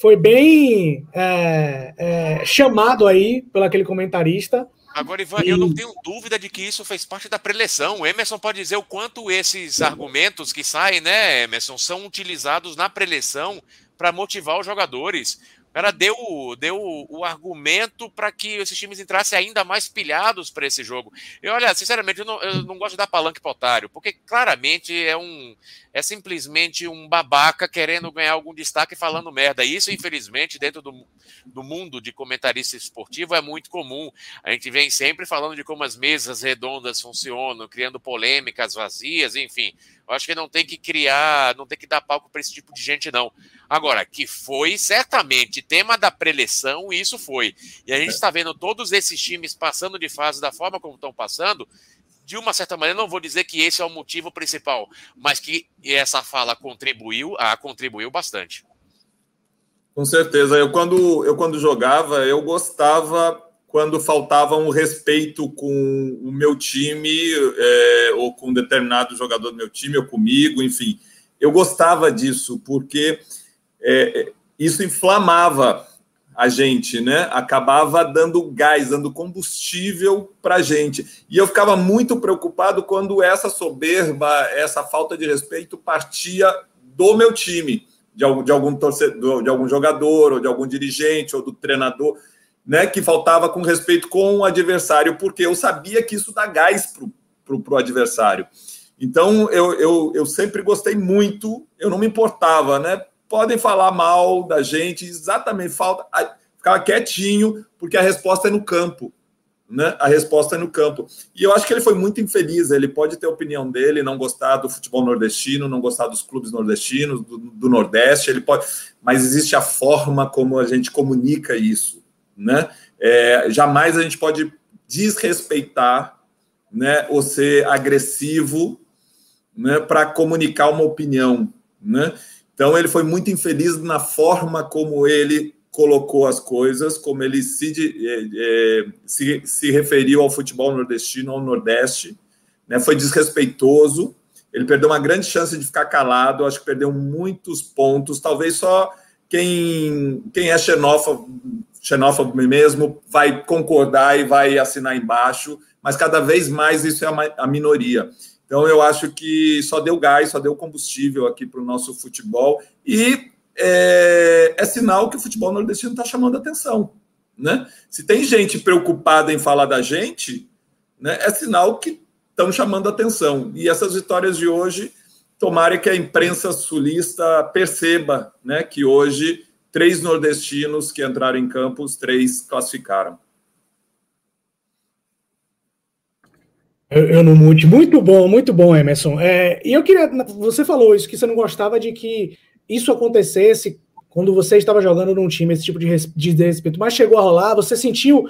foi bem é, é, chamado aí pelo aquele comentarista. Agora, Ivan, eu não tenho dúvida de que isso fez parte da preleção. O Emerson pode dizer o quanto esses argumentos que saem, né, Emerson, são utilizados na preleção para motivar os jogadores. O cara deu, deu o argumento para que esses times entrassem ainda mais pilhados para esse jogo. E olha, sinceramente, eu não, eu não gosto de dar palanque para otário, porque claramente é um é simplesmente um babaca querendo ganhar algum destaque falando merda. Isso, infelizmente, dentro do, do mundo de comentarista esportivo é muito comum. A gente vem sempre falando de como as mesas redondas funcionam, criando polêmicas vazias, enfim. Eu acho que não tem que criar, não tem que dar palco para esse tipo de gente, não. Agora, que foi certamente tema da preleção, isso foi. E a gente está vendo todos esses times passando de fase da forma como estão passando. De uma certa maneira, não vou dizer que esse é o motivo principal, mas que essa fala contribuiu, a contribuiu bastante. Com certeza. Eu quando, eu quando jogava, eu gostava quando faltava um respeito com o meu time, é, ou com um determinado jogador do meu time, ou comigo, enfim. Eu gostava disso, porque é, isso inflamava a gente, né? Acabava dando gás, dando combustível para a gente. E eu ficava muito preocupado quando essa soberba, essa falta de respeito partia do meu time, de algum, de algum torcedor, de algum jogador, ou de algum dirigente, ou do treinador né, que faltava com respeito com o adversário, porque eu sabia que isso dá gás para o adversário. Então, eu, eu, eu sempre gostei muito, eu não me importava, né? Podem falar mal da gente, exatamente, falta. Ficava quietinho, porque a resposta é no campo. Né? A resposta é no campo. E eu acho que ele foi muito infeliz. Ele pode ter a opinião dele, não gostar do futebol nordestino, não gostar dos clubes nordestinos, do, do Nordeste. Ele pode, mas existe a forma como a gente comunica isso né? É, jamais a gente pode desrespeitar, né, ou ser agressivo, né, para comunicar uma opinião, né? Então ele foi muito infeliz na forma como ele colocou as coisas, como ele se, é, é, se, se referiu ao futebol nordestino, ao Nordeste, né? Foi desrespeitoso. Ele perdeu uma grande chance de ficar calado. Acho que perdeu muitos pontos. Talvez só quem, quem é xenófobo, xenófobo mesmo vai concordar e vai assinar embaixo, mas cada vez mais isso é a, minoria. Então eu acho que só deu gás, só deu combustível aqui para o nosso futebol e é, é, sinal que o futebol nordestino está chamando atenção. Né? Se tem gente preocupada em falar da gente, né, é sinal que estão chamando atenção. E essas vitórias de hoje, tomara que a imprensa sulista perceba né, que hoje três nordestinos que entraram em campo, os três classificaram. Eu, eu não mude. Muito bom, muito bom, Emerson. É, e eu queria. Você falou isso, que você não gostava de que isso acontecesse quando você estava jogando num time, esse tipo de, de desrespeito, mas chegou a rolar, você sentiu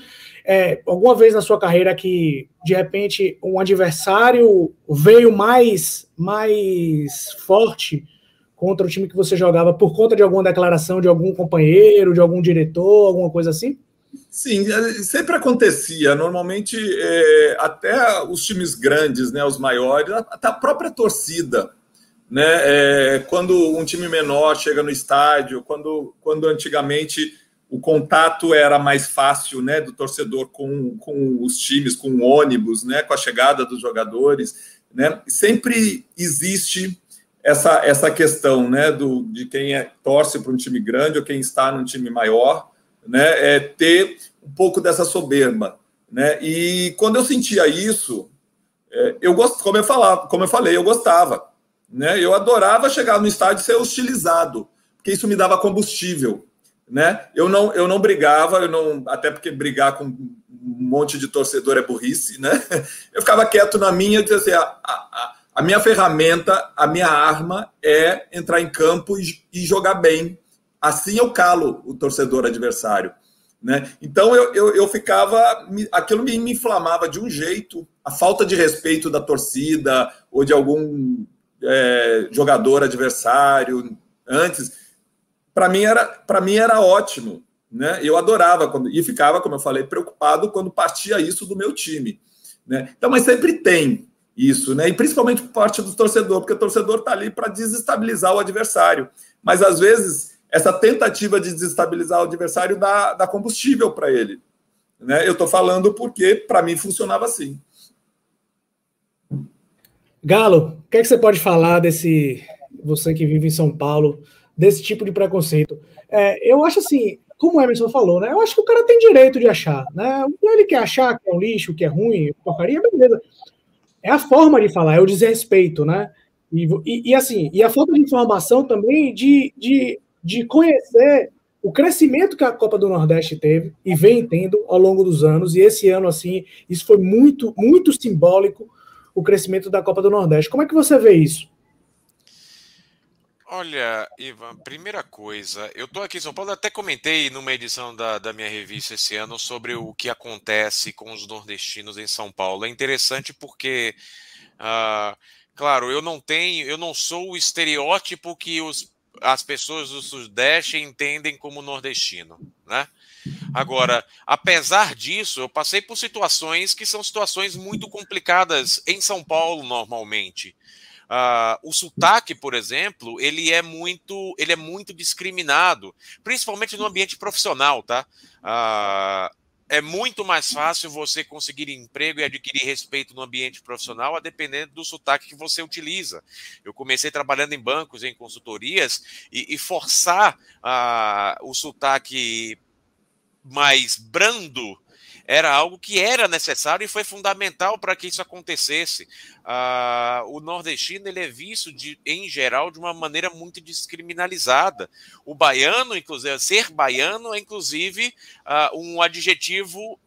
é, alguma vez na sua carreira que, de repente, um adversário veio mais, mais forte contra o time que você jogava por conta de alguma declaração de algum companheiro, de algum diretor, alguma coisa assim? Sim, é, sempre acontecia. Normalmente, é, até os times grandes, né, os maiores, até a própria torcida, né, é, quando um time menor chega no estádio, quando, quando antigamente o contato era mais fácil, né, do torcedor com, com os times, com o ônibus, né, com a chegada dos jogadores, né, sempre existe essa, essa questão né, do, de quem é, torce para um time grande ou quem está num time maior, né, é ter um pouco dessa soberba. Né? E quando eu sentia isso, é, eu gosto, como eu falava, como eu falei, eu gostava. Né? Eu adorava chegar no estádio e ser hostilizado, porque isso me dava combustível. Né? Eu não eu não brigava, eu não até porque brigar com um monte de torcedor é burrice, né? Eu ficava quieto na minha dizia assim, a, a, a minha ferramenta, a minha arma é entrar em campo e, e jogar bem. Assim eu calo o torcedor adversário. Né? Então eu, eu, eu ficava, aquilo me, me, inflamava de um jeito, a falta de respeito da torcida ou de algum é, jogador adversário antes, para mim era para mim era ótimo, né? Eu adorava quando e ficava, como eu falei, preocupado quando partia isso do meu time, né? Então, mas sempre tem, isso, né? E principalmente por parte do torcedor, porque o torcedor está ali para desestabilizar o adversário. Mas às vezes essa tentativa de desestabilizar o adversário dá, dá combustível para ele. Né? Eu estou falando porque, para mim, funcionava assim. Galo, o que, é que você pode falar desse, você que vive em São Paulo, desse tipo de preconceito? É, eu acho assim, como o Emerson falou, né? Eu acho que o cara tem direito de achar, né? Ele quer achar que é um lixo, que é ruim, porcaria, beleza. É a forma de falar, é o desrespeito, né? E, e, e assim, e a falta de informação também de, de, de conhecer o crescimento que a Copa do Nordeste teve e vem tendo ao longo dos anos, e esse ano, assim, isso foi muito, muito simbólico, o crescimento da Copa do Nordeste. Como é que você vê isso? Olha, Ivan, primeira coisa, eu estou aqui em São Paulo, até comentei numa edição da, da minha revista esse ano sobre o que acontece com os nordestinos em São Paulo. É interessante porque, uh, claro, eu não tenho, eu não sou o estereótipo que os, as pessoas do Sudeste entendem como nordestino, né? Agora, apesar disso, eu passei por situações que são situações muito complicadas em São Paulo normalmente. Uh, o sotaque, por exemplo, ele é muito, ele é muito discriminado, principalmente no ambiente profissional, tá? Uh, é muito mais fácil você conseguir emprego e adquirir respeito no ambiente profissional, a dependendo do sotaque que você utiliza. Eu comecei trabalhando em bancos, em consultorias, e, e forçar uh, o sotaque mais brando era algo que era necessário e foi fundamental para que isso acontecesse. Uh, o nordestino ele é visto, de, em geral, de uma maneira muito descriminalizada. O baiano, inclusive, ser baiano é, inclusive, uh, um adjetivo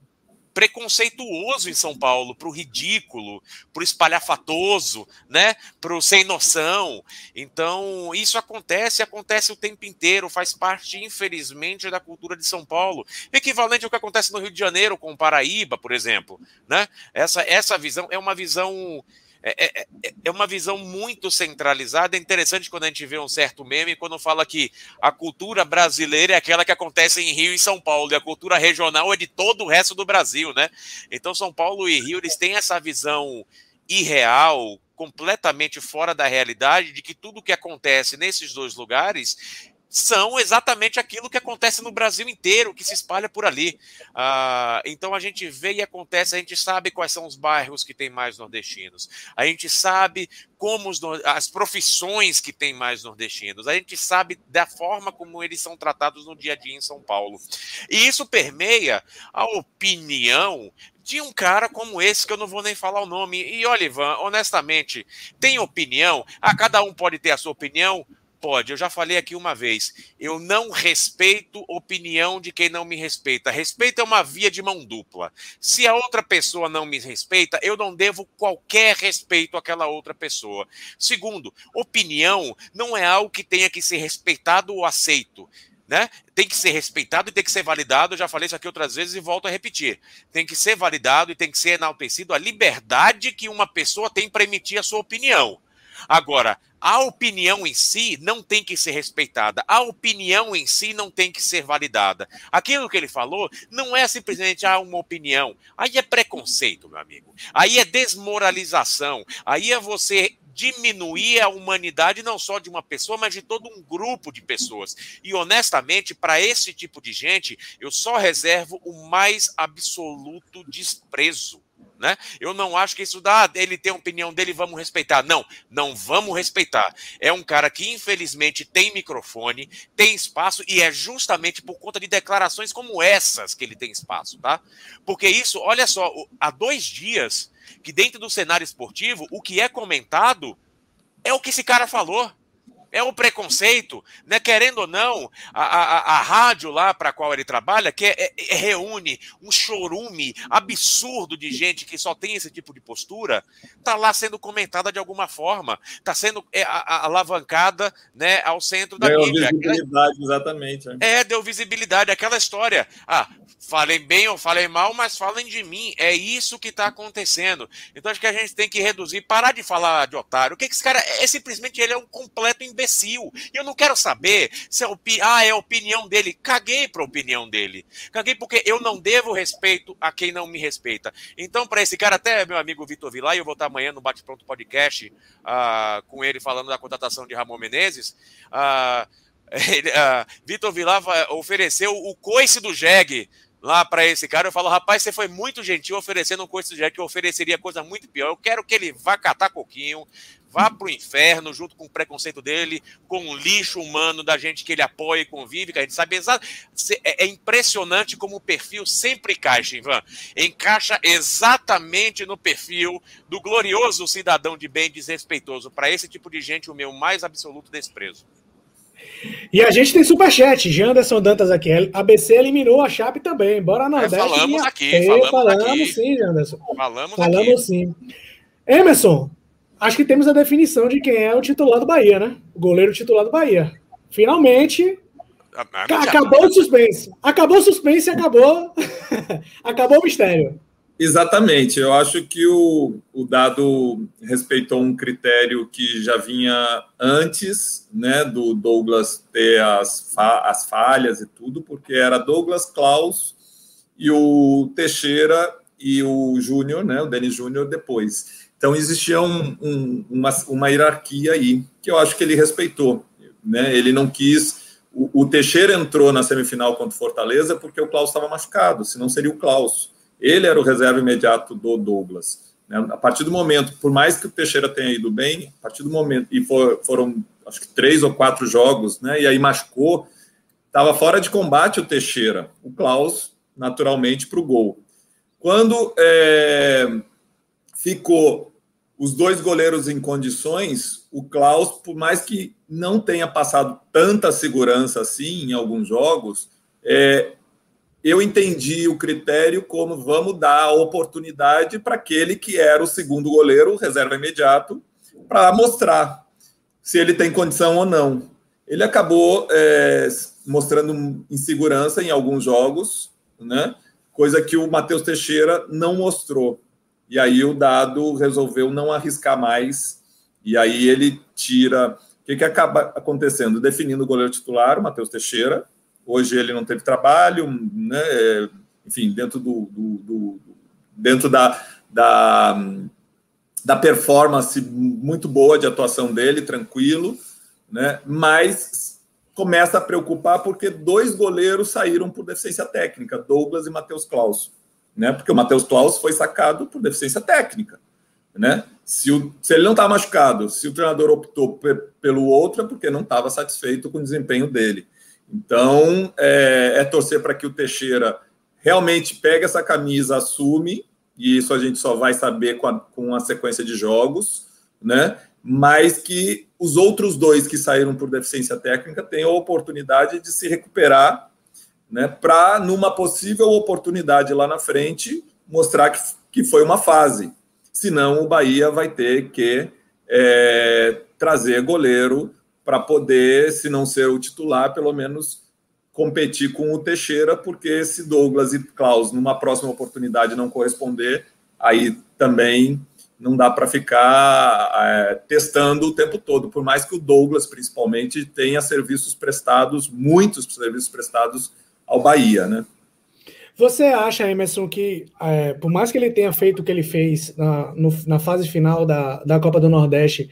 preconceituoso em São Paulo, para o ridículo, para o espalhafatoso, né? para o sem noção. Então, isso acontece, acontece o tempo inteiro, faz parte, infelizmente, da cultura de São Paulo. Equivalente ao que acontece no Rio de Janeiro com Paraíba, por exemplo. Né? Essa, essa visão é uma visão é, é, é, é uma visão muito centralizada. É interessante quando a gente vê um certo meme quando fala que a cultura brasileira é aquela que acontece em Rio e São Paulo, e a cultura regional é de todo o resto do Brasil, né? Então São Paulo e Rio eles têm essa visão irreal, completamente fora da realidade, de que tudo que acontece nesses dois lugares são exatamente aquilo que acontece no Brasil inteiro, que se espalha por ali. Ah, então a gente vê e acontece, a gente sabe quais são os bairros que tem mais nordestinos, a gente sabe como os, as profissões que tem mais nordestinos, a gente sabe da forma como eles são tratados no dia a dia em São Paulo. E isso permeia a opinião de um cara como esse, que eu não vou nem falar o nome. E olha, Ivan, honestamente, tem opinião, a cada um pode ter a sua opinião, Pode, eu já falei aqui uma vez. Eu não respeito opinião de quem não me respeita. Respeito é uma via de mão dupla. Se a outra pessoa não me respeita, eu não devo qualquer respeito àquela outra pessoa. Segundo, opinião não é algo que tenha que ser respeitado ou aceito. Né? Tem que ser respeitado e tem que ser validado. Eu já falei isso aqui outras vezes e volto a repetir. Tem que ser validado e tem que ser enaltecido a liberdade que uma pessoa tem para emitir a sua opinião. Agora, a opinião em si não tem que ser respeitada, a opinião em si não tem que ser validada. Aquilo que ele falou não é simplesmente ah, uma opinião. Aí é preconceito, meu amigo. Aí é desmoralização. Aí é você diminuir a humanidade não só de uma pessoa, mas de todo um grupo de pessoas. E honestamente, para esse tipo de gente, eu só reservo o mais absoluto desprezo. Né? Eu não acho que isso dá, ele tem a opinião dele, vamos respeitar. Não, não vamos respeitar. É um cara que infelizmente tem microfone, tem espaço e é justamente por conta de declarações como essas que ele tem espaço, tá? Porque isso, olha só, há dois dias que dentro do cenário esportivo o que é comentado é o que esse cara falou é o preconceito, né? Querendo ou não, a, a, a rádio lá para a qual ele trabalha, que é, é, é, reúne um chorume absurdo de gente que só tem esse tipo de postura, tá lá sendo comentada de alguma forma, tá sendo é, a, alavancada, né, ao centro da deu mídia. Visibilidade, exatamente. Né? É, deu visibilidade, aquela história. Ah, falem bem ou falem mal, mas falem de mim. É isso que está acontecendo. Então acho que a gente tem que reduzir, parar de falar de otário. O que, que esse cara é? é simplesmente ele é um completo imbecil imbecil. Eu não quero saber se é, opi ah, é a opinião dele. Caguei para a opinião dele. Caguei porque eu não devo respeito a quem não me respeita. Então, para esse cara, até meu amigo Vitor Vilar, eu vou estar amanhã no Bate Pronto Podcast uh, com ele falando da contratação de Ramon Menezes. Uh, uh, Vitor Vilar ofereceu o coice do jegue lá para esse cara. Eu falo, rapaz, você foi muito gentil oferecendo um do jegue que eu ofereceria coisa muito pior. Eu quero que ele vá catar coquinho, vá para o inferno junto com o preconceito dele, com o lixo humano da gente que ele apoia e convive, que a gente sabe exatamente. É, é impressionante como o perfil sempre encaixa, Ivan. Encaixa exatamente no perfil do glorioso cidadão de bem desrespeitoso. Para esse tipo de gente, o meu mais absoluto desprezo. E a gente tem superchat, Janderson Dantas aqui. ABC eliminou a Chape também. Bora Nordeste. É, falamos aqui, falamos, falamos aqui. sim, Janderson. Falamos, falamos aqui. sim. Emerson, acho que temos a definição de quem é o titular do Bahia, né? O goleiro titular do Bahia. Finalmente, acabou o suspense. Acabou o suspense e acabou, acabou o mistério. Exatamente. Eu acho que o, o dado respeitou um critério que já vinha antes, né, do Douglas ter as, fa as falhas e tudo, porque era Douglas Klaus e o Teixeira e o Júnior, né, o Denis Júnior depois. Então, existia um, um, uma, uma hierarquia aí, que eu acho que ele respeitou. Né? Ele não quis. O, Teixeira entrou na semifinal contra o Fortaleza porque o Klaus estava machucado, senão seria o Klaus. Ele era o reserva imediato do Douglas. Né? A partir do momento, por mais que o Teixeira tenha ido bem, a partir do momento, e for, foram acho que três ou quatro jogos, né? e aí machucou, estava fora de combate o Teixeira, o Klaus, naturalmente, para o gol. Quando é, ficou os dois goleiros em condições, o Klaus, por mais que não tenha passado tanta segurança assim em alguns jogos, é, eu entendi o critério como vamos dar a oportunidade para aquele que era o segundo goleiro, reserva imediato, para mostrar se ele tem condição ou não. Ele acabou é, mostrando insegurança em alguns jogos, né? coisa que o Matheus Teixeira não mostrou. E aí o dado resolveu não arriscar mais. E aí ele tira. O que, que acaba acontecendo? Definindo o goleiro titular, o Matheus Teixeira. Hoje ele não teve trabalho, né? enfim, dentro do, do, do dentro da, da, da performance muito boa de atuação dele, tranquilo, né? Mas começa a preocupar porque dois goleiros saíram por deficiência técnica, Douglas e Matheus Claus né? Porque o Matheus Klaus foi sacado por deficiência técnica, né? Se, o, se ele não está machucado, se o treinador optou pelo outro, é porque não estava satisfeito com o desempenho dele. Então, é, é torcer para que o Teixeira realmente pegue essa camisa, assume, e isso a gente só vai saber com a, com a sequência de jogos, né? Mas que os outros dois que saíram por deficiência técnica tenham a oportunidade de se recuperar né, para, numa possível oportunidade lá na frente, mostrar que, que foi uma fase. Senão, o Bahia vai ter que é, trazer goleiro para poder, se não ser o titular, pelo menos competir com o Teixeira, porque se Douglas e Klaus, numa próxima oportunidade, não corresponder, aí também não dá para ficar é, testando o tempo todo, por mais que o Douglas, principalmente, tenha serviços prestados, muitos serviços prestados ao Bahia, né? Você acha, Emerson, que é, por mais que ele tenha feito o que ele fez na, no, na fase final da, da Copa do Nordeste,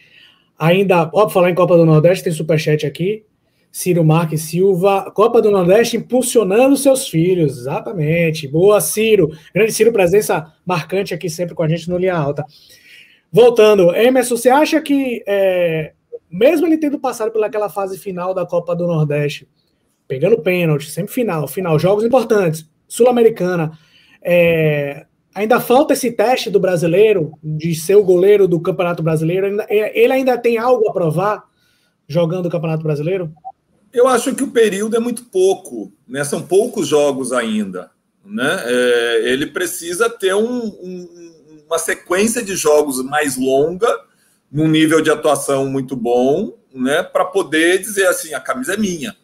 ainda, óbvio, falar em Copa do Nordeste, tem superchat aqui, Ciro Marques Silva, Copa do Nordeste impulsionando seus filhos, exatamente. Boa, Ciro. Grande Ciro, presença marcante aqui sempre com a gente no Linha Alta. Voltando, Emerson, você acha que, é, mesmo ele tendo passado pelaquela fase final da Copa do Nordeste, pegando pênalti, sempre final, final, jogos importantes, Sul-Americana. É, ainda falta esse teste do brasileiro, de ser o goleiro do Campeonato Brasileiro. É, ele ainda tem algo a provar jogando o Campeonato Brasileiro? Eu acho que o período é muito pouco, né? São poucos jogos ainda. Né? É, ele precisa ter um, um, uma sequência de jogos mais longa, num nível de atuação muito bom, né? Para poder dizer assim, a camisa é minha.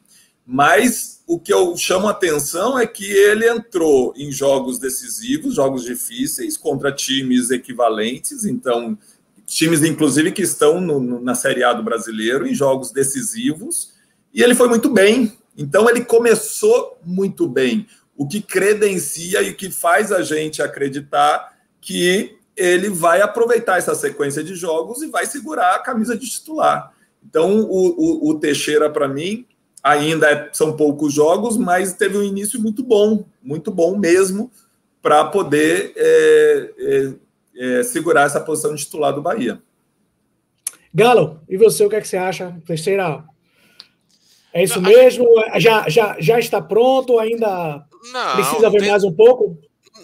Mas o que eu chamo a atenção é que ele entrou em jogos decisivos, jogos difíceis, contra times equivalentes, então, times, inclusive, que estão no, no, na Série A do brasileiro, em jogos decisivos, e ele foi muito bem. Então, ele começou muito bem, o que credencia e o que faz a gente acreditar que ele vai aproveitar essa sequência de jogos e vai segurar a camisa de titular. Então, o, o, o Teixeira, para mim, ainda é, são poucos jogos, mas teve um início muito bom, muito bom mesmo, para poder é, é, é, segurar essa posição de titular do Bahia. Galo, e você, o que, é que você acha? Terceira. É isso mesmo? Já, já, já está pronto? Ainda não, precisa ver tem... mais um pouco?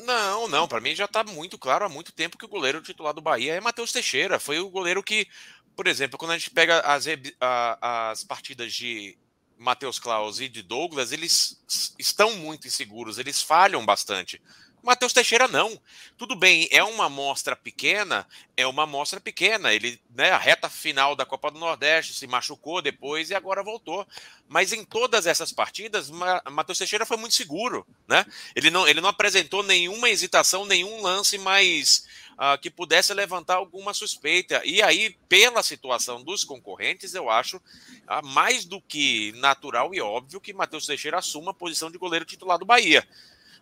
Não, não. Para mim já está muito claro há muito tempo que o goleiro titular do Bahia é Matheus Teixeira. Foi o goleiro que, por exemplo, quando a gente pega as, as partidas de Matheus Klaus e de Douglas, eles estão muito inseguros, eles falham bastante. Matheus Teixeira não. Tudo bem, é uma amostra pequena, é uma amostra pequena. Ele, né, a reta final da Copa do Nordeste se machucou depois e agora voltou. Mas em todas essas partidas, Matheus Teixeira foi muito seguro, né? Ele não, ele não apresentou nenhuma hesitação, nenhum lance mais uh, que pudesse levantar alguma suspeita. E aí, pela situação dos concorrentes, eu acho uh, mais do que natural e óbvio que Matheus Teixeira assuma a posição de goleiro titular do Bahia.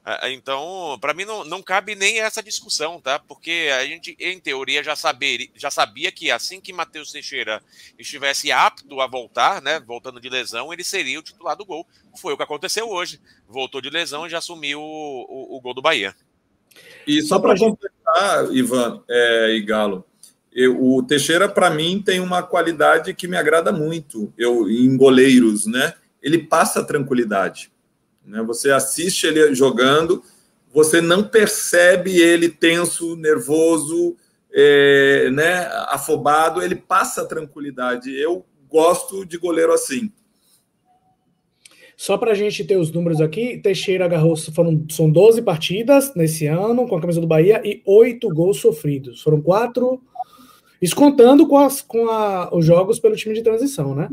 Ah, então, para mim, não, não cabe nem essa discussão, tá? Porque a gente, em teoria, já, saber, já sabia que assim que Matheus Teixeira estivesse apto a voltar, né? Voltando de lesão, ele seria o titular do gol. Foi o que aconteceu hoje. Voltou de lesão e já assumiu o, o, o gol do Bahia. E só para completar, Ivan é, e Galo, eu, o Teixeira, para mim, tem uma qualidade que me agrada muito eu, em goleiros, né? Ele passa tranquilidade. Né? Você assiste ele jogando, você não percebe ele tenso, nervoso, é, né, afobado, ele passa tranquilidade. Eu gosto de goleiro assim. Só para a gente ter os números aqui, Teixeira agarrou, foram, são 12 partidas nesse ano com a camisa do Bahia e oito gols sofridos. Foram quatro, isso contando com, as, com a, os jogos pelo time de transição, né?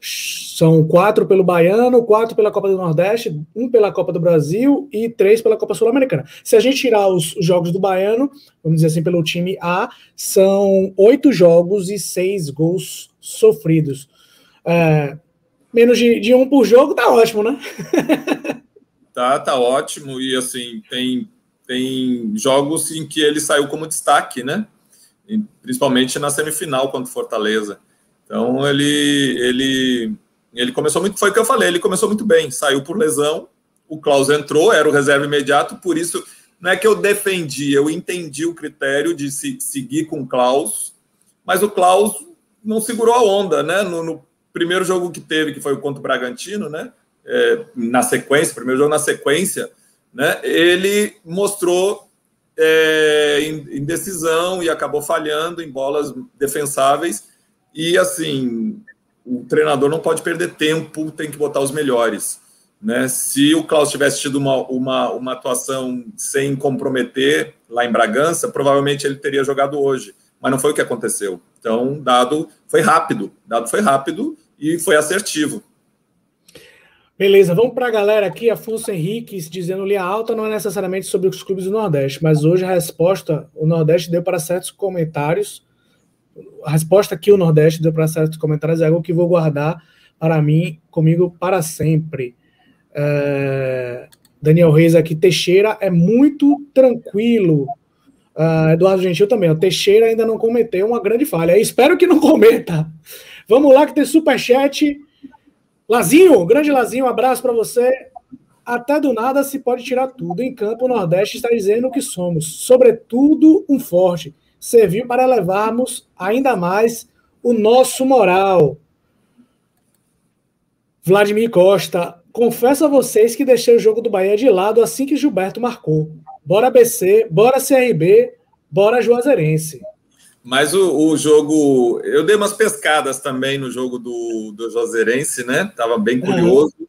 São quatro pelo Baiano, quatro pela Copa do Nordeste, um pela Copa do Brasil e três pela Copa Sul-Americana. Se a gente tirar os jogos do Baiano, vamos dizer assim, pelo time A, são oito jogos e seis gols sofridos. É, menos de, de, um por jogo, tá ótimo, né? tá, tá ótimo. E assim, tem, tem jogos em que ele saiu como destaque, né? Principalmente na semifinal contra o Fortaleza. Então ele ele ele começou muito, foi o que eu falei, ele começou muito bem, saiu por lesão, o Klaus entrou, era o reserva imediato, por isso não é que eu defendi, eu entendi o critério de se, seguir com o Klaus, mas o Klaus não segurou a onda, né? No, no, primeiro jogo que teve, que foi o contra o Bragantino, né? É, na sequência, primeiro jogo na sequência, né? Ele mostrou é, indecisão e acabou falhando em bolas defensáveis e assim, o treinador não pode perder tempo, tem que botar os melhores. Né? Se o Klaus tivesse tido uma, uma, uma atuação sem comprometer lá em Bragança, provavelmente ele teria jogado hoje. Mas não foi o que aconteceu. Então, dado foi rápido, dado foi rápido e foi assertivo. Beleza, vamos para a galera aqui. Afonso Henrique dizendo linha alta não é necessariamente sobre os clubes do Nordeste, mas hoje a resposta o Nordeste deu para certos comentários a resposta que o Nordeste deu para certos comentários é algo que vou guardar para mim, comigo para sempre. É, Daniel Reis aqui, Teixeira é muito tranquilo. Uh, Eduardo Gentil também, o Teixeira ainda não cometeu uma grande falha. espero que não cometa. Vamos lá que tem superchat. Lazinho, grande Lazinho, um abraço para você. Até do nada se pode tirar tudo. Em campo, o Nordeste está dizendo o que somos. Sobretudo, um forte serviu para elevarmos ainda mais o nosso moral. Vladimir Costa, confesso a vocês que deixei o jogo do Bahia de lado assim que Gilberto marcou. Bora BC, bora CRB, bora Juazeirense. Mas o, o, jogo, eu dei umas pescadas também no jogo do, do Juazeirense, né? Tava bem curioso uhum.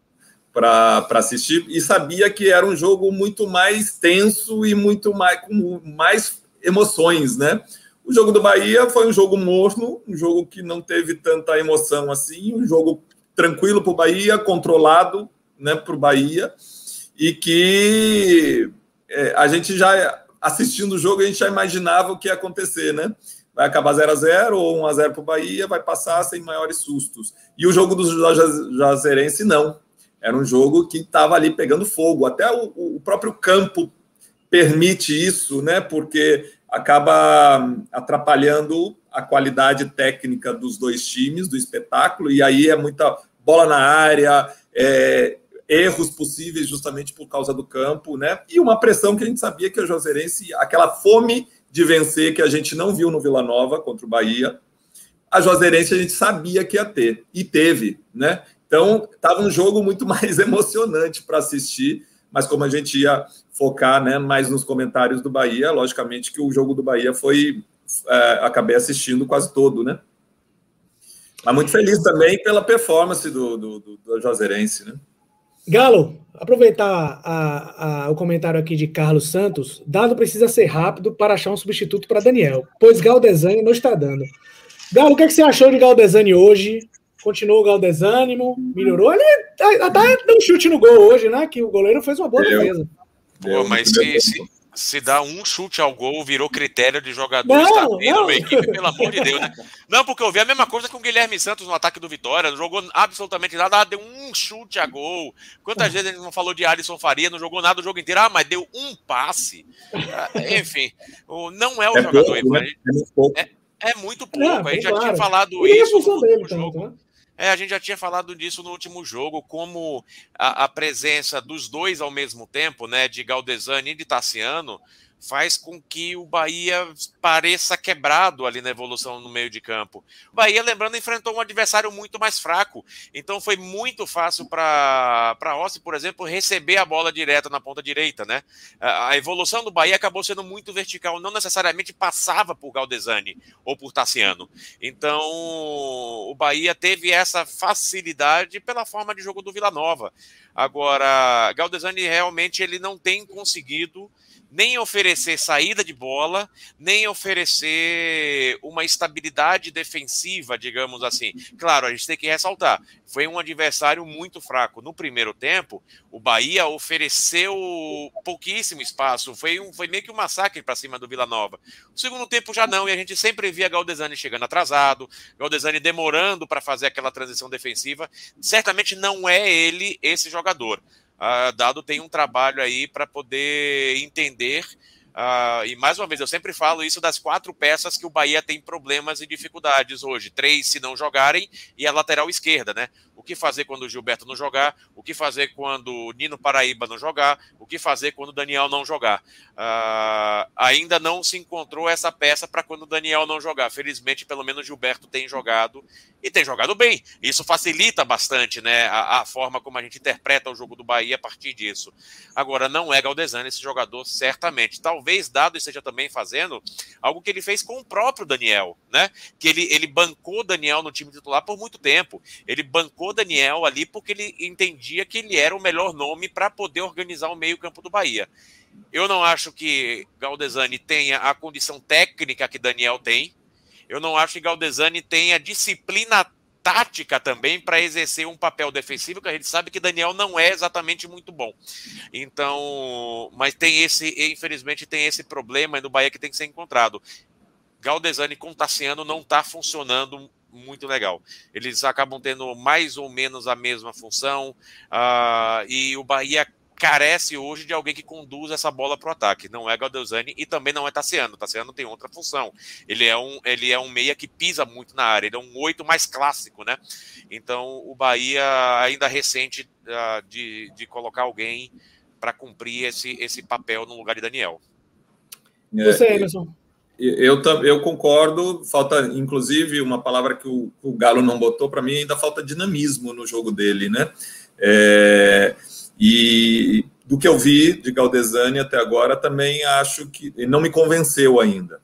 para assistir e sabia que era um jogo muito mais tenso e muito mais com mais emoções, né? O jogo do Bahia foi um jogo morno, um jogo que não teve tanta emoção assim, um jogo tranquilo para o Bahia, controlado né, para o Bahia, e que é, a gente já, assistindo o jogo, a gente já imaginava o que ia acontecer, né? Vai acabar 0 a 0 ou 1 a 0 para o Bahia, vai passar sem maiores sustos. E o jogo do Jazerense, não. Era um jogo que estava ali pegando fogo. Até o, o próprio campo permite isso, né? Porque acaba atrapalhando a qualidade técnica dos dois times, do espetáculo, e aí é muita bola na área, é, erros possíveis justamente por causa do campo, né? E uma pressão que a gente sabia que a Juazeirense, aquela fome de vencer que a gente não viu no Vila Nova contra o Bahia, a Juazeirense a gente sabia que ia ter e teve, né? Então estava um jogo muito mais emocionante para assistir, mas como a gente ia focar, né, mais nos comentários do Bahia, logicamente que o jogo do Bahia foi é, acabei assistindo quase todo, né? Mas muito feliz também pela performance do, do, do, do Juazeirense, né? Galo, aproveitar a, a, o comentário aqui de Carlos Santos. Dado precisa ser rápido para achar um substituto para Daniel, pois Galdesani não está dando. Galo, o que, é que você achou de Galdesani hoje? Continuou o Galdesânimo? Melhorou? Ele até deu um chute no gol hoje, né? Que o goleiro fez uma boa defesa. Pô, mas se, se, se dá um chute ao gol, virou critério de jogador não, estar bem numa equipe, pelo amor de Deus, né? Não, porque eu vi a mesma coisa com o Guilherme Santos no ataque do Vitória, não jogou absolutamente nada, ah, deu um chute a gol. Quantas vezes a gente não falou de Alisson Faria, não jogou nada o jogo inteiro, ah, mas deu um passe. Ah, enfim, não é o é jogador. Pouco, né? é, é, muito pouco, é, a gente já tinha falado isso no dele, jogo. Tanto, né? É, a gente já tinha falado disso no último jogo, como a, a, presença dos dois ao mesmo tempo, né, de Galdesani e de Tassiano, faz com que o Bahia pareça quebrado ali na evolução no meio de campo. O Bahia, lembrando, enfrentou um adversário muito mais fraco, então foi muito fácil para a Ossi, por exemplo, receber a bola direto na ponta direita, né? A evolução do Bahia acabou sendo muito vertical, não necessariamente passava por Galdesani ou por Tassiano. Então, o Bahia teve essa facilidade pela forma de jogo do Vila Nova. Agora, Galdesani realmente ele não tem conseguido nem oferecer saída de bola, nem oferecer uma estabilidade defensiva, digamos assim. Claro, a gente tem que ressaltar, foi um adversário muito fraco. No primeiro tempo, o Bahia ofereceu pouquíssimo espaço, foi, um, foi meio que um massacre para cima do Vila Nova. O segundo tempo já não, e a gente sempre via Galdesani chegando atrasado, Galdesani demorando para fazer aquela transição defensiva. Certamente não é ele esse jogador. Uh, Dado tem um trabalho aí para poder entender. Uh, e mais uma vez, eu sempre falo isso das quatro peças que o Bahia tem problemas e dificuldades hoje. Três, se não jogarem, e a lateral esquerda, né? O que fazer quando o Gilberto não jogar, o que fazer quando o Nino Paraíba não jogar, o que fazer quando o Daniel não jogar. Uh, ainda não se encontrou essa peça para quando o Daniel não jogar. Felizmente, pelo menos o Gilberto tem jogado e tem jogado bem. Isso facilita bastante né, a, a, forma como a gente interpreta o jogo do Bahia a partir disso. Agora, não é Galdesani esse jogador, certamente. Talvez Dado esteja também fazendo algo que ele fez com o próprio Daniel, né? Que ele, ele bancou Daniel no time titular por muito tempo. Ele bancou Daniel ali porque ele entendia que ele era o melhor nome para poder organizar o meio-campo do Bahia. Eu não acho que Galdesani tenha a condição técnica que Daniel tem. Eu não acho que Galdesani tenha disciplina tática também para exercer um papel defensivo, que a gente sabe que Daniel não é exatamente muito bom. Então, mas tem esse, infelizmente, tem esse problema no Bahia que tem que ser encontrado. Galdesani com Tassiano não está funcionando muito legal. Eles acabam tendo mais ou menos a mesma função uh, e o Bahia carece hoje de alguém que conduza essa bola para o ataque. Não é Galdesani e também não é Tassiano. Tassiano tem outra função. Ele é um, ele é um meia que pisa muito na área. Ele é um oito mais clássico, né? Então o Bahia ainda recente uh, de, de colocar alguém para cumprir esse, esse papel no lugar de Daniel. Você, Emerson. Eu, eu concordo, falta inclusive uma palavra que o, o Galo não botou para mim, ainda falta dinamismo no jogo dele, né? É, e do que eu vi de Galdesani até agora, também acho que não me convenceu ainda.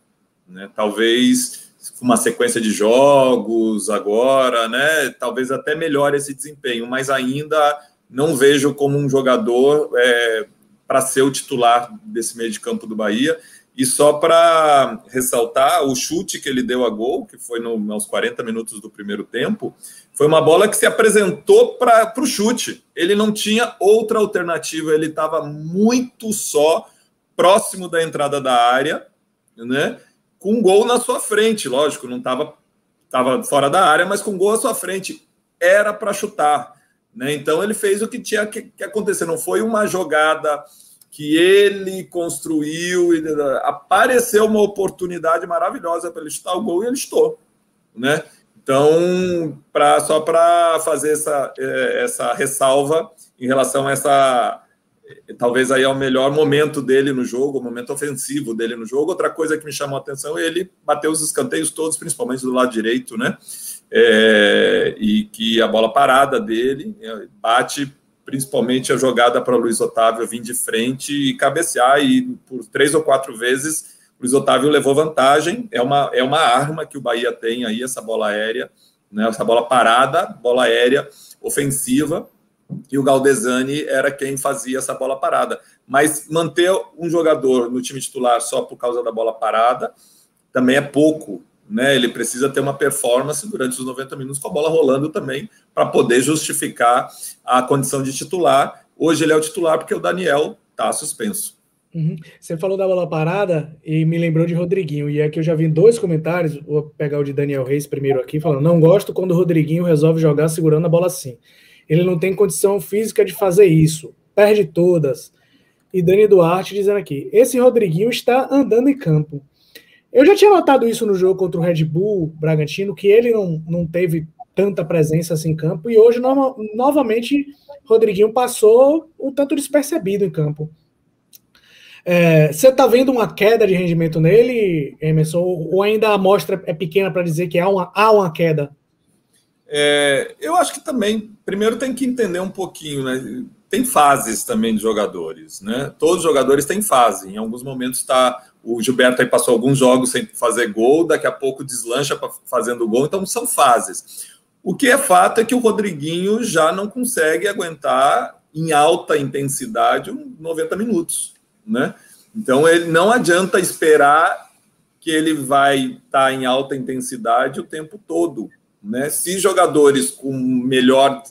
Né? Talvez uma sequência de jogos agora, né? Talvez até melhore esse desempenho, mas ainda não vejo como um jogador é, para ser o titular desse meio de campo do Bahia. E só para ressaltar, o chute que ele deu a gol, que foi no, aos 40 minutos do primeiro tempo, foi uma bola que se apresentou para o chute. Ele não tinha outra alternativa, ele estava muito só, próximo da entrada da área, né? Com gol na sua frente, lógico, não estava tava fora da área, mas com gol à sua frente. Era para chutar. Né? Então ele fez o que tinha que, que acontecer. Não foi uma jogada que ele construiu. E apareceu uma oportunidade maravilhosa para ele chutar o gol e ele estou. Né? Então, pra, só para fazer essa, é, essa ressalva em relação a essa. Talvez aí é o melhor momento dele no jogo, o momento ofensivo dele no jogo. Outra coisa que me chamou a atenção é ele bater os escanteios todos, principalmente do lado direito, né? É, e que a bola parada dele é, bate principalmente a jogada para Luiz Otávio vir de frente e cabecear, e por três ou quatro vezes Luiz Otávio levou vantagem. É uma, é uma arma que o Bahia tem aí, essa bola aérea, né, essa bola parada, bola aérea ofensiva, e o Galdesani era quem fazia essa bola parada. Mas manter um jogador no time titular só por causa da bola parada também é pouco né? Ele precisa ter uma performance durante os 90 minutos com a bola rolando também para poder justificar a condição de titular. Hoje ele é o titular porque o Daniel está suspenso. Uhum. Você falou da bola parada e me lembrou de Rodriguinho. E é que eu já vi dois comentários. Vou pegar o de Daniel Reis primeiro aqui, falando: não gosto quando o Rodriguinho resolve jogar segurando a bola assim. Ele não tem condição física de fazer isso, perde todas. E Dani Duarte dizendo aqui: esse Rodriguinho está andando em campo. Eu já tinha notado isso no jogo contra o Red Bull Bragantino, que ele não, não teve tanta presença assim em campo, e hoje no, novamente Rodriguinho passou um tanto despercebido em campo. É, você está vendo uma queda de rendimento nele, Emerson, ou ainda a amostra é pequena para dizer que há uma, há uma queda? É, eu acho que também, primeiro tem que entender um pouquinho, né? Tem fases também de jogadores, né? Todos os jogadores têm fase. Em alguns momentos está o Gilberto aí passou alguns jogos sem fazer gol, daqui a pouco deslancha fazendo gol, então são fases. O que é fato é que o Rodriguinho já não consegue aguentar em alta intensidade 90 minutos, né? Então ele não adianta esperar que ele vai estar tá em alta intensidade o tempo todo, né? Se jogadores com melhor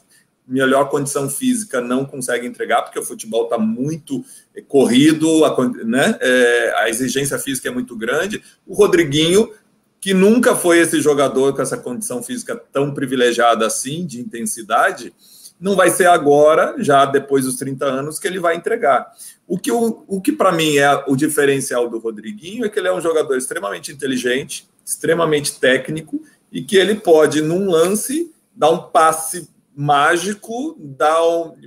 melhor condição física não consegue entregar, porque o futebol está muito eh, corrido, a, né? É, a exigência física é muito grande. O Rodriguinho, que nunca foi esse jogador com essa condição física tão privilegiada assim, de intensidade, não vai ser agora, já depois dos 30 anos, que ele vai entregar. O que, o, o que para mim é o diferencial do Rodriguinho é que ele é um jogador extremamente inteligente, extremamente técnico, e que ele pode, num lance, dar um passe mágico dar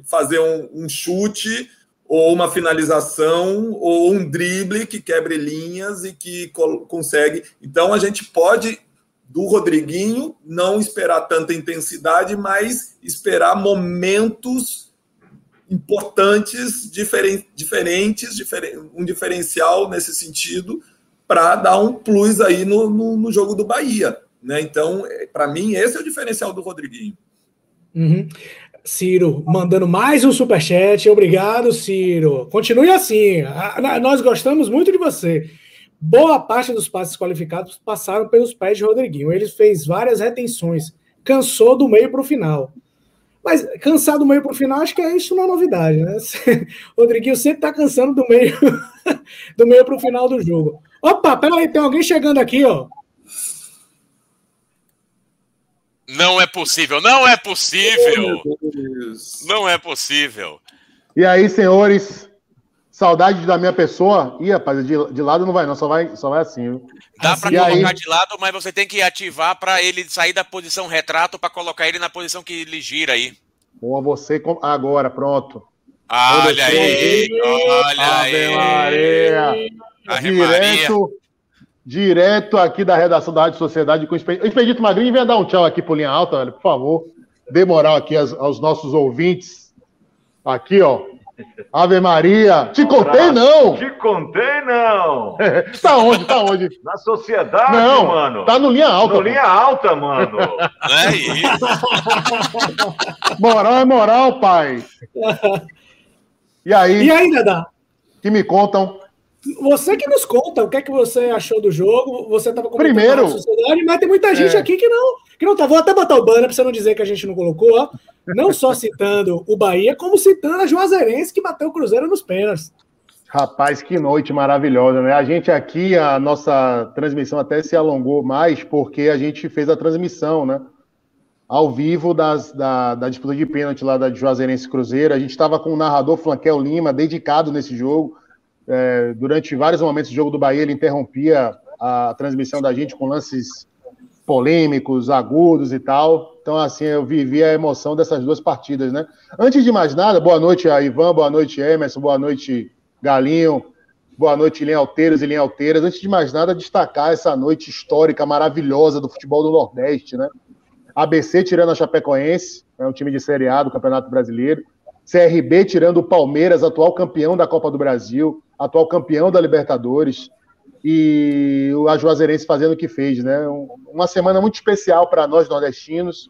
fazer um, um, chute ou uma finalização ou um drible que quebre linhas e que consegue. Então a gente pode do Rodriguinho não esperar tanta intensidade, mas esperar momentos importantes, diferen, diferentes, diferen, um diferencial nesse sentido para dar um plus aí no, no, no jogo do Bahia. Né? Então, é, para mim, esse é o diferencial do Rodriguinho. Uhum. Ciro, mandando mais um superchat. Obrigado, Ciro. Continue assim. Nós gostamos muito de você. Boa parte dos passes qualificados passaram pelos pés de Rodriguinho. Ele fez várias retenções. Cansou do meio para o final. Mas cansar do meio para o final, acho que é isso uma novidade, né? Rodriguinho sempre está cansando do meio do meio para o final do jogo. Opa, peraí, tem alguém chegando aqui, ó. Não é possível, não é possível. Não é possível. E aí, senhores, saudade da minha pessoa? Ih, rapaz, de, de lado não vai, não, só vai, só vai assim. Viu? Dá para colocar aí... de lado, mas você tem que ativar para ele sair da posição retrato para colocar ele na posição que ele gira aí. Com você agora, pronto. Olha aí, olha aí. Maria. Direto, direto aqui da redação da Rádio Sociedade com o Expedito Magrinho. Vem dar um tchau aqui por linha alta, velho, por favor. Dê moral aqui aos, aos nossos ouvintes. Aqui, ó. Ave Maria. Te contei, não. Te contei, não. tá onde? Tá onde? Na sociedade, não, mano. Tá no linha alta. No linha alta, mano. É isso. moral é moral, pai. E aí? E ainda dá. Que me contam você que nos conta o que é que você achou do jogo. Você estava comentando Primeiro, sociedade, mas tem muita gente é. aqui que não, que não tá. Vou até botar o banner para você não dizer que a gente não colocou, ó. Não só citando o Bahia, como citando a Juazeirense que bateu o Cruzeiro nos pênaltis. Rapaz, que noite maravilhosa, né? A gente aqui, a nossa transmissão até se alongou mais, porque a gente fez a transmissão, né? Ao vivo das, da, da disputa de pênalti lá da Juazeirense Cruzeiro. A gente estava com o narrador Flanquel Lima, dedicado nesse jogo é, durante vários momentos do jogo do Bahia, ele interrompia a transmissão da gente com lances polêmicos, agudos e tal. Então, assim, eu vivi a emoção dessas duas partidas, né? Antes de mais nada, boa noite a Ivan, boa noite Emerson, boa noite Galinho, boa noite Linha Alteiras e Linha Alteiras. Antes de mais nada, destacar essa noite histórica, maravilhosa do futebol do Nordeste, né? ABC tirando a Chapecoense, é um time de Série A do Campeonato Brasileiro. CRB tirando o Palmeiras, atual campeão da Copa do Brasil, atual campeão da Libertadores. E o Ajuazeirense fazendo o que fez, né? Uma semana muito especial para nós nordestinos.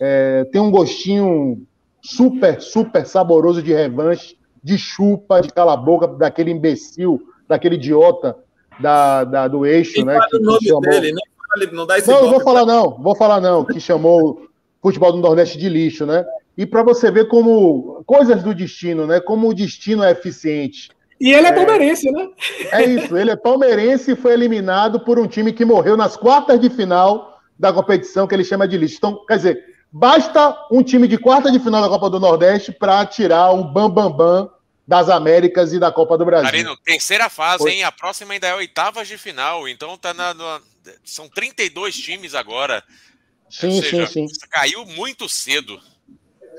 É, tem um gostinho super, super saboroso de revanche, de chupa, de cala-boca, daquele imbecil, daquele idiota da, da do eixo, né? Que, o nome chamou... dele, né? Não dá esse Não, vou falar não, vou falar não, que chamou o futebol do Nordeste de lixo, né? E para você ver como coisas do destino, né? Como o destino é eficiente. E ele é, é palmeirense, né? É isso, ele é palmeirense e foi eliminado por um time que morreu nas quartas de final da competição que ele chama de lixo. Então, quer dizer, basta um time de quarta de final da Copa do Nordeste para tirar o bambambam bam, bam das Américas e da Copa do Brasil. Marino, terceira fase, hein? A próxima ainda é oitavas de final, então tá na, na, são 32 times agora. Sim, seja, sim, sim. Caiu muito cedo.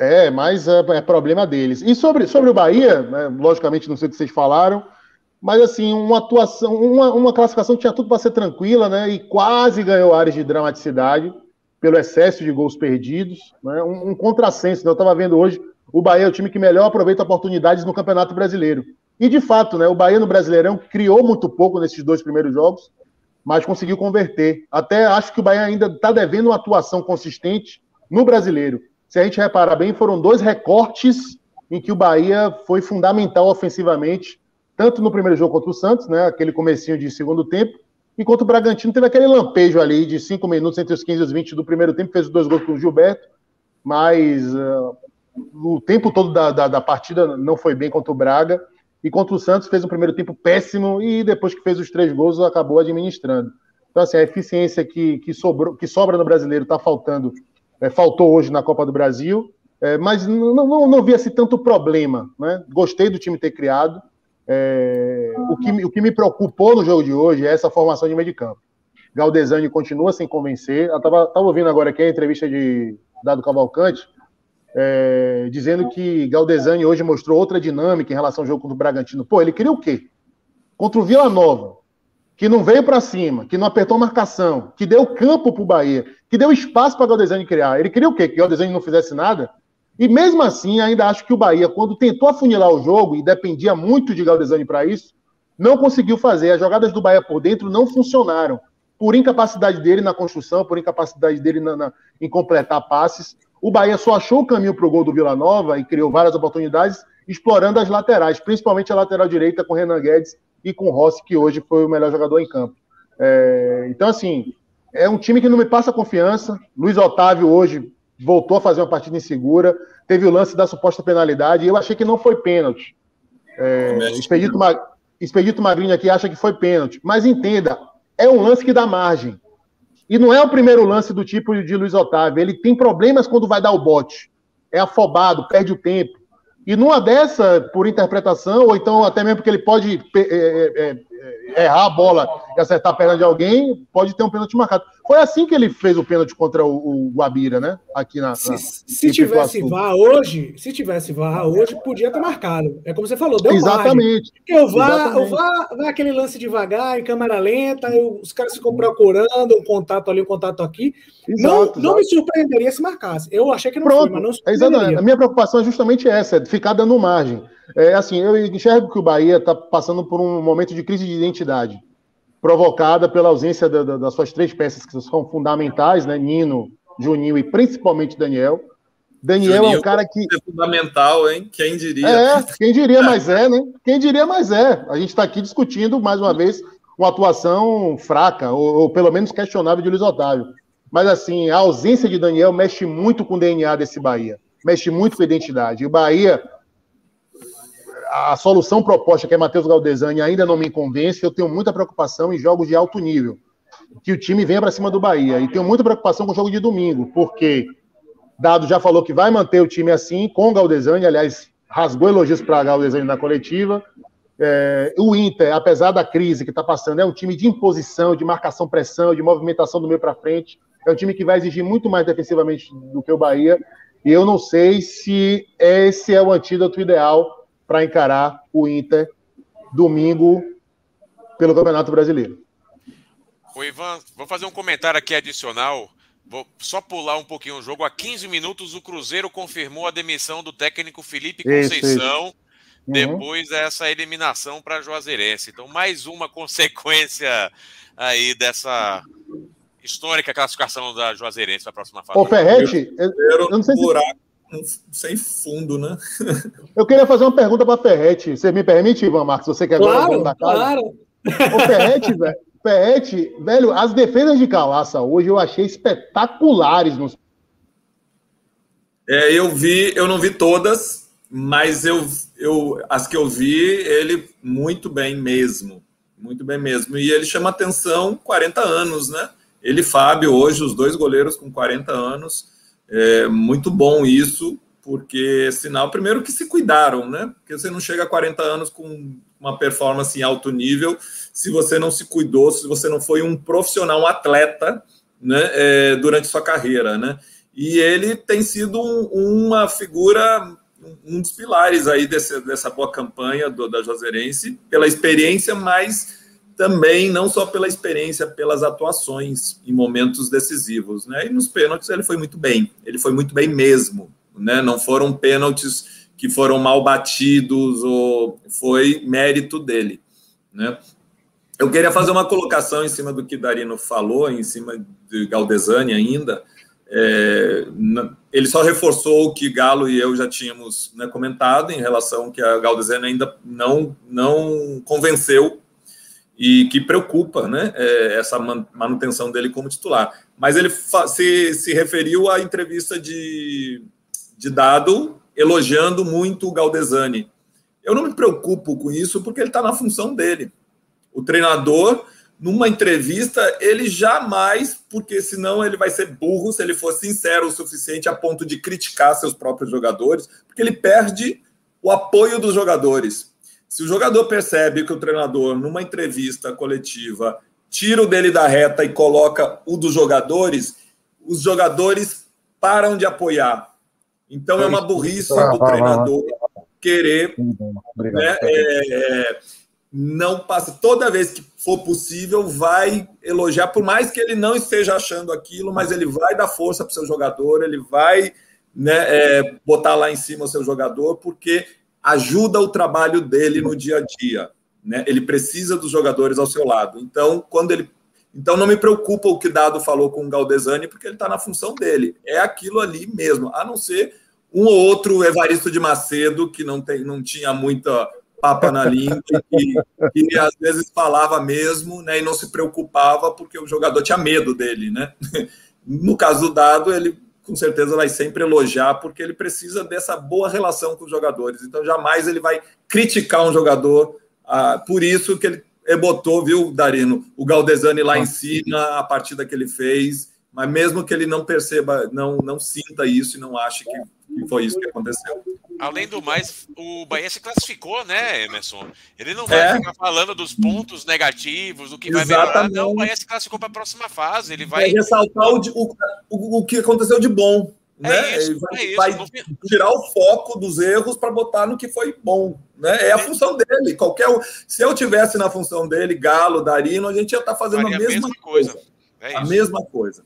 É, mas é, é, problema deles. E sobre, sobre o Bahia, né, logicamente não sei o que vocês falaram, mas assim, uma atuação, uma, uma classificação tinha tudo para ser tranquila, né? E quase ganhou áreas de dramaticidade pelo excesso de gols perdidos, né? Um, um contrassenso, né? Eu estava vendo hoje, o Bahia é o time que melhor aproveita oportunidades no Campeonato Brasileiro. E de fato, né? O Bahia no Brasileirão criou muito pouco nesses dois primeiros jogos, mas conseguiu converter. Até acho que o Bahia ainda está devendo uma atuação consistente no brasileiro. Se a gente reparar bem, foram dois recortes em que o Bahia foi fundamental ofensivamente, tanto no primeiro jogo contra o Santos, né, aquele comecinho de segundo tempo, e contra o Bragantino teve aquele lampejo ali de cinco minutos entre os 15 e os 20 do primeiro tempo, fez os dois gols com o Gilberto, mas uh, o tempo todo da, da, da partida não foi bem contra o Braga, e contra o Santos fez um primeiro tempo péssimo e depois que fez os três gols acabou administrando. Então, assim, a eficiência que, que, sobrou, que sobra no brasileiro está faltando, é, faltou hoje na Copa do Brasil, é, mas não, não, não vi assim, tanto problema. Né? Gostei do time ter criado. É, o, que, o que me preocupou no jogo de hoje é essa formação de meio de campo. Galdesani continua sem convencer. Estava ouvindo agora aqui a entrevista de Dado Cavalcante é, dizendo que Galdesani hoje mostrou outra dinâmica em relação ao jogo contra o Bragantino. Pô, ele queria o quê? Contra o Vila Nova, que não veio para cima, que não apertou marcação, que deu campo para o Bahia, que deu espaço para Galdesani criar. Ele queria o quê? Que Galdesani não fizesse nada? E mesmo assim, ainda acho que o Bahia, quando tentou afunilar o jogo, e dependia muito de Galdesani para isso, não conseguiu fazer. As jogadas do Bahia por dentro não funcionaram. Por incapacidade dele na construção, por incapacidade dele na, na, em completar passes. O Bahia só achou o caminho para o gol do Vila Nova e criou várias oportunidades, explorando as laterais, principalmente a lateral direita com Renan Guedes e com Rossi, que hoje foi o melhor jogador em campo. É, então, assim, é um time que não me passa confiança. Luiz Otávio hoje voltou a fazer uma partida insegura, teve o lance da suposta penalidade, e eu achei que não foi pênalti. É, Expedito, Mag... Expedito Magrinho aqui acha que foi pênalti, mas entenda, é um lance que dá margem. E não é o primeiro lance do tipo de Luiz Otávio. Ele tem problemas quando vai dar o bote. É afobado, perde o tempo. E numa dessa, por interpretação, ou então até mesmo porque ele pode é, é, é errar a bola e acertar a perna de alguém, pode ter um pênalti marcado. Foi assim que ele fez o pênalti contra o, o Guabira, né? Aqui na. Se, na, se tivesse vá hoje, se tivesse vá hoje, podia ter marcado. É como você falou, deu Exatamente. Porque o VAR, o VAR vai aquele lance devagar, em câmera lenta, os caras ficam procurando um contato ali, um contato aqui. Exato, não, exato. não me surpreenderia se marcasse. Eu achei que não Pronto, foi, mas não surpreenderia. A minha preocupação é justamente essa, é ficar dando margem. É, assim, eu enxergo que o Bahia está passando por um momento de crise de identidade, provocada pela ausência da, da, das suas três peças que são fundamentais, né? Nino, Juninho e principalmente Daniel. Daniel Juninho é um cara que. É fundamental, hein? Quem diria? É, quem diria mais é, né? Quem diria mais é. A gente está aqui discutindo, mais uma vez, uma atuação fraca, ou, ou, pelo menos questionável de Luiz Otávio. Mas, assim, a ausência de Daniel mexe muito com o DNA desse Bahia. Mexe muito com a identidade. E o Bahia a solução proposta, que é Matheus Galdesani, ainda não me convence. Eu tenho muita preocupação em jogos de alto nível. Que o time venha para cima do Bahia. E tenho muita preocupação com o jogo de domingo, porque Dado já falou que vai manter o time assim, com o Galdesani. Aliás, rasgou elogios para Galdesani na coletiva. É, o Inter, apesar da crise que está passando, é um time de imposição, de marcação-pressão, de movimentação do meio para frente. É um time que vai exigir muito mais defensivamente do que o Bahia. E eu não sei se esse é o antídoto ideal para encarar o Inter domingo pelo Campeonato Brasileiro. O Ivan, vou fazer um comentário aqui adicional. Vou só pular um pouquinho o jogo. Há 15 minutos, o Cruzeiro confirmou a demissão do técnico Felipe Conceição. Isso, isso. Uhum. Depois dessa eliminação para Juazeirense. Então, mais uma consequência aí dessa histórica classificação da Juazeirense para a próxima fase. Ô, Ferrete, eu, eu não sei se... buraco sem fundo, né? eu queria fazer uma pergunta para Ferrete. Você me permite, Ivan Marcos? Você quer claro, da casa? Claro. Ô, Ferrete, velho. Ferrete, velho, as defesas de Calaça hoje eu achei espetaculares nos. É, eu vi, eu não vi todas, mas eu, eu as que eu vi, ele muito bem mesmo. Muito bem mesmo. E ele chama atenção 40 anos, né? Ele e Fábio, hoje, os dois goleiros com 40 anos. É muito bom isso, porque sinal, primeiro, que se cuidaram, né? Porque você não chega a 40 anos com uma performance em alto nível se você não se cuidou, se você não foi um profissional, um atleta, né? É, durante sua carreira, né? E ele tem sido um, uma figura um dos pilares aí desse, dessa boa campanha do, da Juazeirense, pela experiência, mas também não só pela experiência, pelas atuações em momentos decisivos, né? E nos pênaltis ele foi muito bem, ele foi muito bem mesmo, né? Não foram pênaltis que foram mal batidos ou foi mérito dele, né? Eu queria fazer uma colocação em cima do que Darino falou, em cima de Galdesani ainda, é, ele só reforçou o que Galo e eu já tínhamos né, comentado em relação que a Galdesani ainda não, não convenceu e que preocupa né, é, essa manutenção dele como titular. Mas ele se, se referiu à entrevista de, de Dado elogiando muito o Galdesani. Eu não me preocupo com isso porque ele está na função dele. O treinador numa entrevista, ele jamais, porque senão ele vai ser burro se ele for sincero o suficiente a ponto de criticar seus próprios jogadores, porque ele perde o apoio dos jogadores. Se o jogador percebe que o treinador, numa entrevista coletiva, tira o dele da reta e coloca o dos jogadores, os jogadores param de apoiar. Então é uma burrice do treinador querer né, é, é, não passa. Toda vez que for possível, vai elogiar, por mais que ele não esteja achando aquilo, mas ele vai dar força para o seu jogador, ele vai né, é, botar lá em cima o seu jogador, porque ajuda o trabalho dele no dia a dia. Né? Ele precisa dos jogadores ao seu lado. Então, quando ele. Então não me preocupa o que Dado falou com o Galdesani, porque ele está na função dele. É aquilo ali mesmo, a não ser um ou outro Evaristo de Macedo, que não, tem, não tinha muita papa na língua e, e, às vezes falava mesmo, né, e não se preocupava porque o jogador tinha medo dele, né? No caso do Dado, ele com certeza vai sempre elogiar porque ele precisa dessa boa relação com os jogadores. Então jamais ele vai criticar um jogador. Ah, por isso que ele botou, viu, Darino, o Galdesani lá em cima, a partida que ele fez, mas mesmo que ele não perceba, não, não sinta isso e não ache que e foi isso que aconteceu. Além do mais, o Bahia se classificou, né, Emerson? Ele não vai é. ficar falando dos pontos negativos, do que Exatamente. vai melhorar. Não, o Bahia se classificou para a próxima fase. Ele vai. vai ressaltar o, o, o, o que aconteceu de bom. É né? Isso, vai, é vai tirar o foco dos erros para botar no que foi bom. Né? É a função dele. Qualquer Se eu tivesse na função dele, Galo, Darino, a gente ia estar tá fazendo Faria a mesma, mesma coisa. coisa. É a mesma coisa.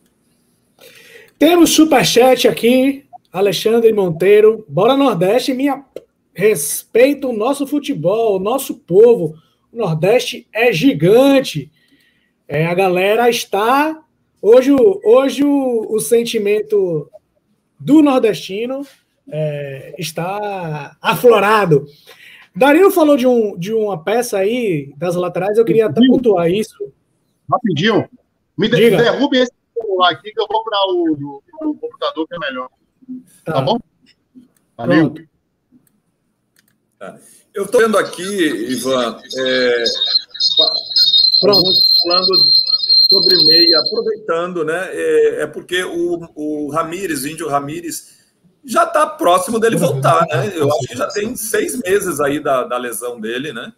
Temos superchat aqui Alexandre Monteiro, bora Nordeste, minha respeita o nosso futebol, o nosso povo. O Nordeste é gigante. É, a galera está hoje, hoje o, o sentimento do nordestino é, está aflorado. Dario falou de, um, de uma peça aí das laterais, eu queria até pontuar isso. Rapidinho. Me de, derrube esse celular aqui que eu vou para o, o computador que é melhor. Tá, tá bom? Valeu. Tá. Eu estou vendo aqui, Ivan, é, falando sobre meia, aproveitando, né? É, é porque o, o Ramires, o Índio Ramires, já está próximo dele voltar, né? Eu acho que já tem seis meses aí da, da lesão dele, né?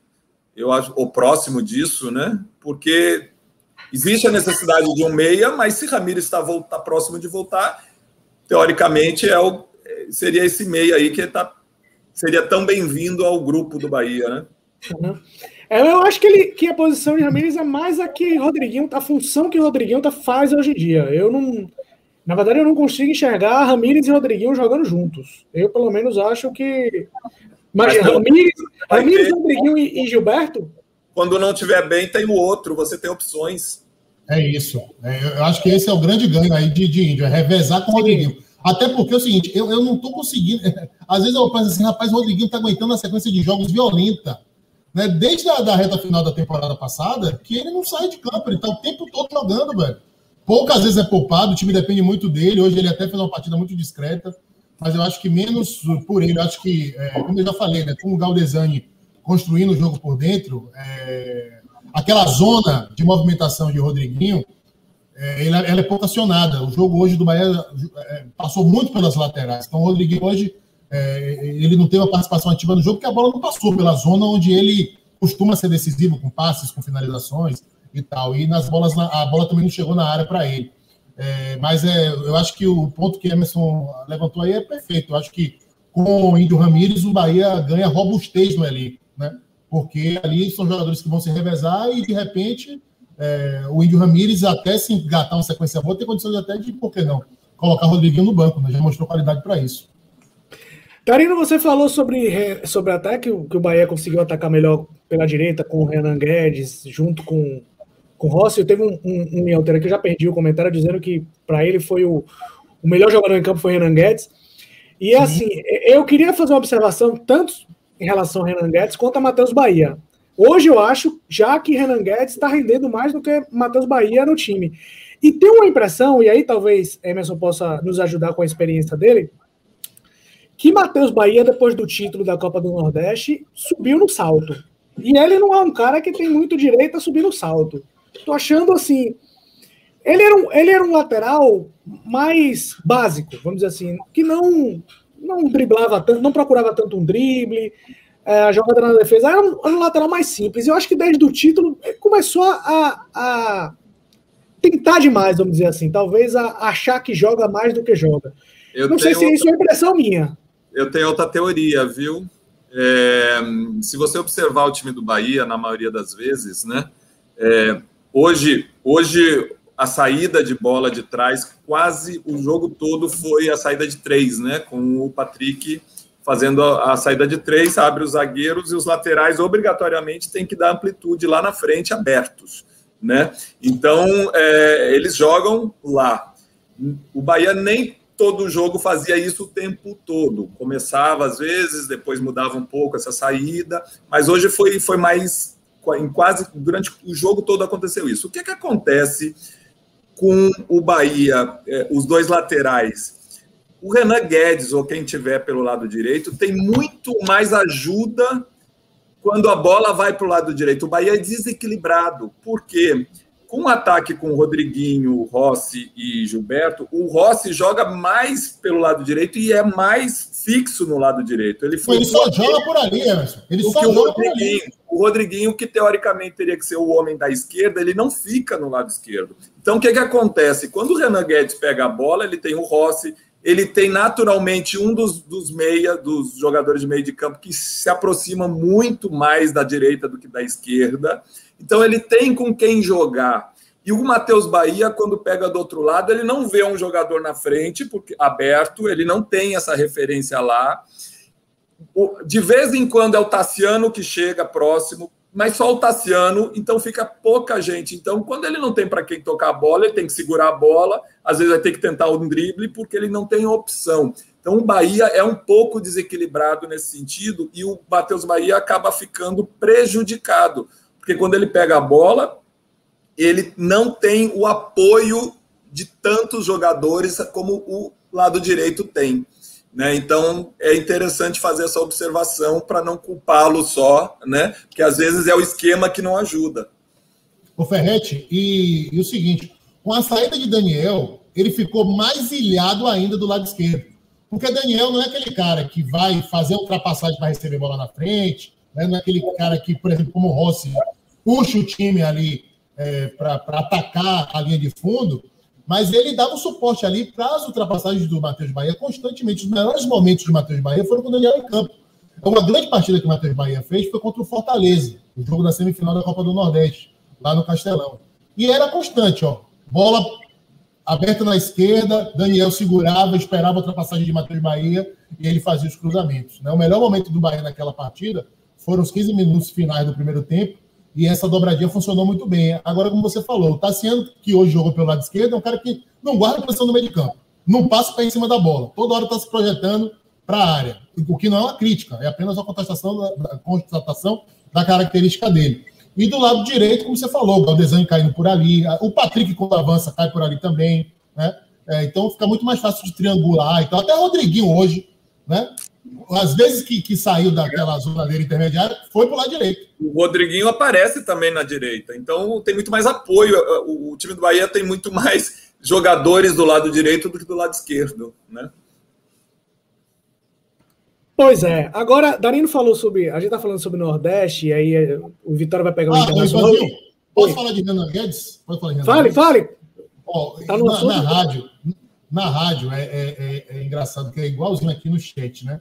Eu acho, ou próximo disso, né? Porque Existe a necessidade de um meia, mas se Ramires está tá próximo de voltar, teoricamente é o, seria esse meia aí que tá, seria tão bem-vindo ao grupo do Bahia, né? Uhum. É, eu acho que, ele, que a posição de Ramires é mais a que Rodriguinho, a função que Rodriguinho tá, faz hoje em dia. Eu não. Na verdade, eu não consigo enxergar Ramires e Rodriguinho jogando juntos. Eu, pelo menos, acho que. Mas, Mas Ramires, Ramires Rodriguinho e, e Gilberto quando não tiver bem, tem o outro, você tem opções. É isso. É, eu acho que esse é o grande ganho aí de, de índio, é revezar com o Rodriguinho. Até porque é o seguinte, eu, eu não estou conseguindo. Às vezes eu penso assim, rapaz, o Rodriguinho está aguentando a sequência de jogos violenta. Né? Desde a da reta final da temporada passada, que ele não sai de campo, ele está o tempo todo jogando, velho. Poucas vezes é poupado, o time depende muito dele. Hoje ele até fez uma partida muito discreta, mas eu acho que menos por ele. Eu acho que, é, como eu já falei, né, com o Galdesani construindo o jogo por dentro, é, aquela zona de movimentação de Rodriguinho, é, ela, é pouco acionada. O jogo hoje do Bahia é, passou muito pelas laterais. Então, o Rodriguinho hoje é, ele não teve a participação ativa no jogo porque a bola não passou pela zona onde ele costuma ser decisivo com passes, com finalizações e tal. E nas bolas, a bola também não chegou na área para ele. É, mas é, eu acho que o ponto que Emerson levantou aí é perfeito. Eu acho que com o Índio Ramírez, o Bahia ganha robustez no elenco né? Porque ali são jogadores que vão se revezar e, de repente, é, o Índio Ramírez, até se engatar uma sequência boa, tem condições até de, por que não, colocar o Rodriguinho no banco, né? Já mostrou qualidade para isso. Karina, você falou sobre, sobre até que, que o Bahia conseguiu atacar melhor pela direita com o Renan Guedes, junto com, com o Rossi. Teve um, um, um que eu já perdi o comentário dizendo que para ele foi o, o melhor jogador em campo foi o Renan Guedes. E assim, eu queria fazer uma observação, tanto em relação ao Renan Guedes quanto a Matheus Bahia. Hoje eu acho, já que Renan Guedes está rendendo mais do que Matheus Bahia no time. E tem uma impressão, e aí talvez Emerson possa nos ajudar com a experiência dele, que Matheus Bahia, depois do título da Copa do Nordeste, subiu no salto. E ele não é um cara que tem muito direito a subir no salto. Tô achando assim. Ele era um, ele era um lateral mais básico, vamos dizer assim, que não não driblava tanto, não procurava tanto um drible, é, a jogada na defesa era um, era um, lateral mais simples. Eu acho que desde o título começou a, a tentar demais, vamos dizer assim, talvez a, achar que joga mais do que joga. Eu não sei se outra... isso é impressão minha. Eu tenho outra teoria, viu? É, se você observar o time do Bahia, na maioria das vezes, né? É, hoje, hoje a saída de bola de trás, quase o jogo todo foi a saída de três, né? Com o Patrick fazendo a, a saída de três, abre os zagueiros e os laterais obrigatoriamente tem que dar amplitude lá na frente, abertos, né? Então, é, eles jogam lá. O Bahia nem todo jogo fazia isso o tempo todo. Começava às vezes, depois mudava um pouco essa saída, mas hoje foi, foi mais em quase durante o jogo todo aconteceu isso. O que, é que acontece com o Bahia, é, os dois laterais. O Renan Guedes, ou quem tiver pelo lado direito, tem muito mais ajuda quando a bola vai para o lado direito. O Bahia é desequilibrado. Por quê? Com o ataque com o Rodriguinho, Rossi e Gilberto, o Rossi joga mais pelo lado direito e é mais fixo no lado direito. Ele, foi ele só joga por ali, Emerson. Ele só joga por ali. O Rodriguinho, que teoricamente teria que ser o homem da esquerda, ele não fica no lado esquerdo. Então, o que, que acontece? Quando o Renan Guedes pega a bola, ele tem o Rossi, ele tem naturalmente um dos, dos meia, dos jogadores de meio de campo que se aproxima muito mais da direita do que da esquerda. Então, ele tem com quem jogar. E o Matheus Bahia, quando pega do outro lado, ele não vê um jogador na frente, porque aberto, ele não tem essa referência lá. De vez em quando é o Tassiano que chega próximo, mas só o Tassiano, então fica pouca gente. Então, quando ele não tem para quem tocar a bola, ele tem que segurar a bola, às vezes vai ter que tentar um drible, porque ele não tem opção. Então, o Bahia é um pouco desequilibrado nesse sentido e o Matheus Bahia acaba ficando prejudicado, porque quando ele pega a bola, ele não tem o apoio de tantos jogadores como o lado direito tem. Né? Então é interessante fazer essa observação para não culpá-lo só, né? que às vezes é o esquema que não ajuda. O Ferretti, e, e o seguinte: com a saída de Daniel, ele ficou mais ilhado ainda do lado esquerdo. Porque Daniel não é aquele cara que vai fazer ultrapassagem para receber bola na frente, né? não é aquele cara que, por exemplo, como o Rossi, puxa o time ali é, para atacar a linha de fundo, mas ele dava um suporte ali para as ultrapassagens do Matheus Bahia constantemente. Os melhores momentos do Matheus Bahia foram com o Daniel em campo. Uma grande partida que o Matheus Bahia fez foi contra o Fortaleza, o jogo da semifinal da Copa do Nordeste, lá no Castelão. E era constante, ó. Bola aberta na esquerda, Daniel segurava, esperava a ultrapassagem de Matheus Bahia e ele fazia os cruzamentos. Né? O melhor momento do Bahia naquela partida foram os 15 minutos finais do primeiro tempo e essa dobradinha funcionou muito bem. Agora, como você falou, o Tassiano, que hoje jogou pelo lado esquerdo, é um cara que não guarda posição no meio de campo, não passa para em cima da bola, toda hora está se projetando para a área, o que não é uma crítica, é apenas uma contestação da, constatação da característica dele. E do lado direito, como você falou, o Galdesani caindo por ali, o Patrick, quando avança, cai por ali também. Né? É, então fica muito mais fácil de triangular. Então, até o Rodriguinho hoje, né? Às vezes que, que saiu daquela zona dele intermediária, foi para o lado direito. O Rodriguinho aparece também na direita. Então tem muito mais apoio. O, o time do Bahia tem muito mais jogadores do lado direito do que do lado esquerdo, né? Pois é. Agora, Darino falou sobre. A gente tá falando sobre o Nordeste, e aí é, o Vitória vai pegar o ah, Internacional. Posso falar de Renan Guedes? Pode falar de Renan fale, Guedes? fale. Oh, tá na, na rádio, na rádio é, é, é, é, engraçado, que é igualzinho aqui no chat, né?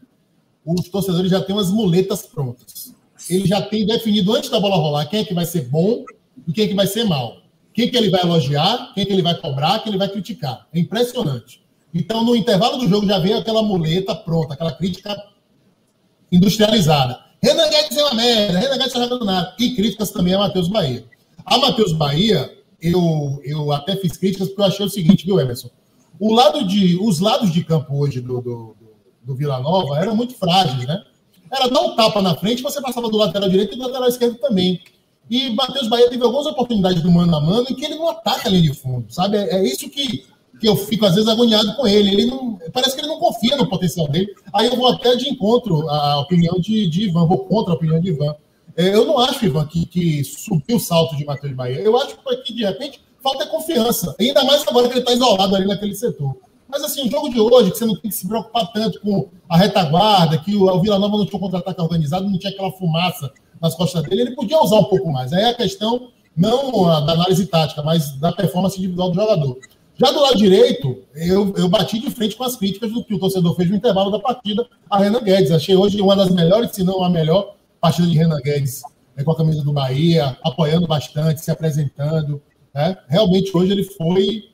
Os torcedores já têm umas muletas prontas. Ele já tem definido antes da bola rolar quem é que vai ser bom e quem é que vai ser mal. Quem que ele vai elogiar, quem que ele vai cobrar, quem ele vai criticar. É impressionante. Então, no intervalo do jogo já veio aquela muleta pronta, aquela crítica industrializada. Renan Guedes é uma merda, Renan Guedes está nada. E críticas também a Matheus Bahia. A Matheus Bahia, eu, eu até fiz críticas porque eu achei o seguinte, viu, Emerson? O lado de, os lados de campo hoje do, do, do Vila Nova eram muito frágeis, né? Era dar um tapa na frente, você passava do lateral direito e do lateral esquerdo também. E Matheus Bahia teve algumas oportunidades do mano a mano em que ele não ataca a linha de fundo, sabe? É, é isso que que eu fico às vezes agoniado com ele. Ele não, parece que ele não confia no potencial dele. Aí eu vou até de encontro à opinião de, de Ivan, vou contra a opinião de Ivan. É, eu não acho, Ivan, que, que subiu o salto de Matheus Bahia. Eu acho que de repente falta confiança. Ainda mais agora que ele está isolado ali naquele setor. Mas assim, o jogo de hoje, que você não tem que se preocupar tanto com a retaguarda, que o, o Vila Nova não tinha um contra-ataque organizado, não tinha aquela fumaça nas costas dele, ele podia usar um pouco mais. Aí é a questão não da análise tática, mas da performance individual do jogador. Já do lado direito, eu, eu bati de frente com as críticas do que o torcedor fez no intervalo da partida a Renan Guedes. Achei hoje uma das melhores, se não a melhor, partida de Renan Guedes né, com a camisa do Bahia, apoiando bastante, se apresentando. Né? Realmente hoje ele foi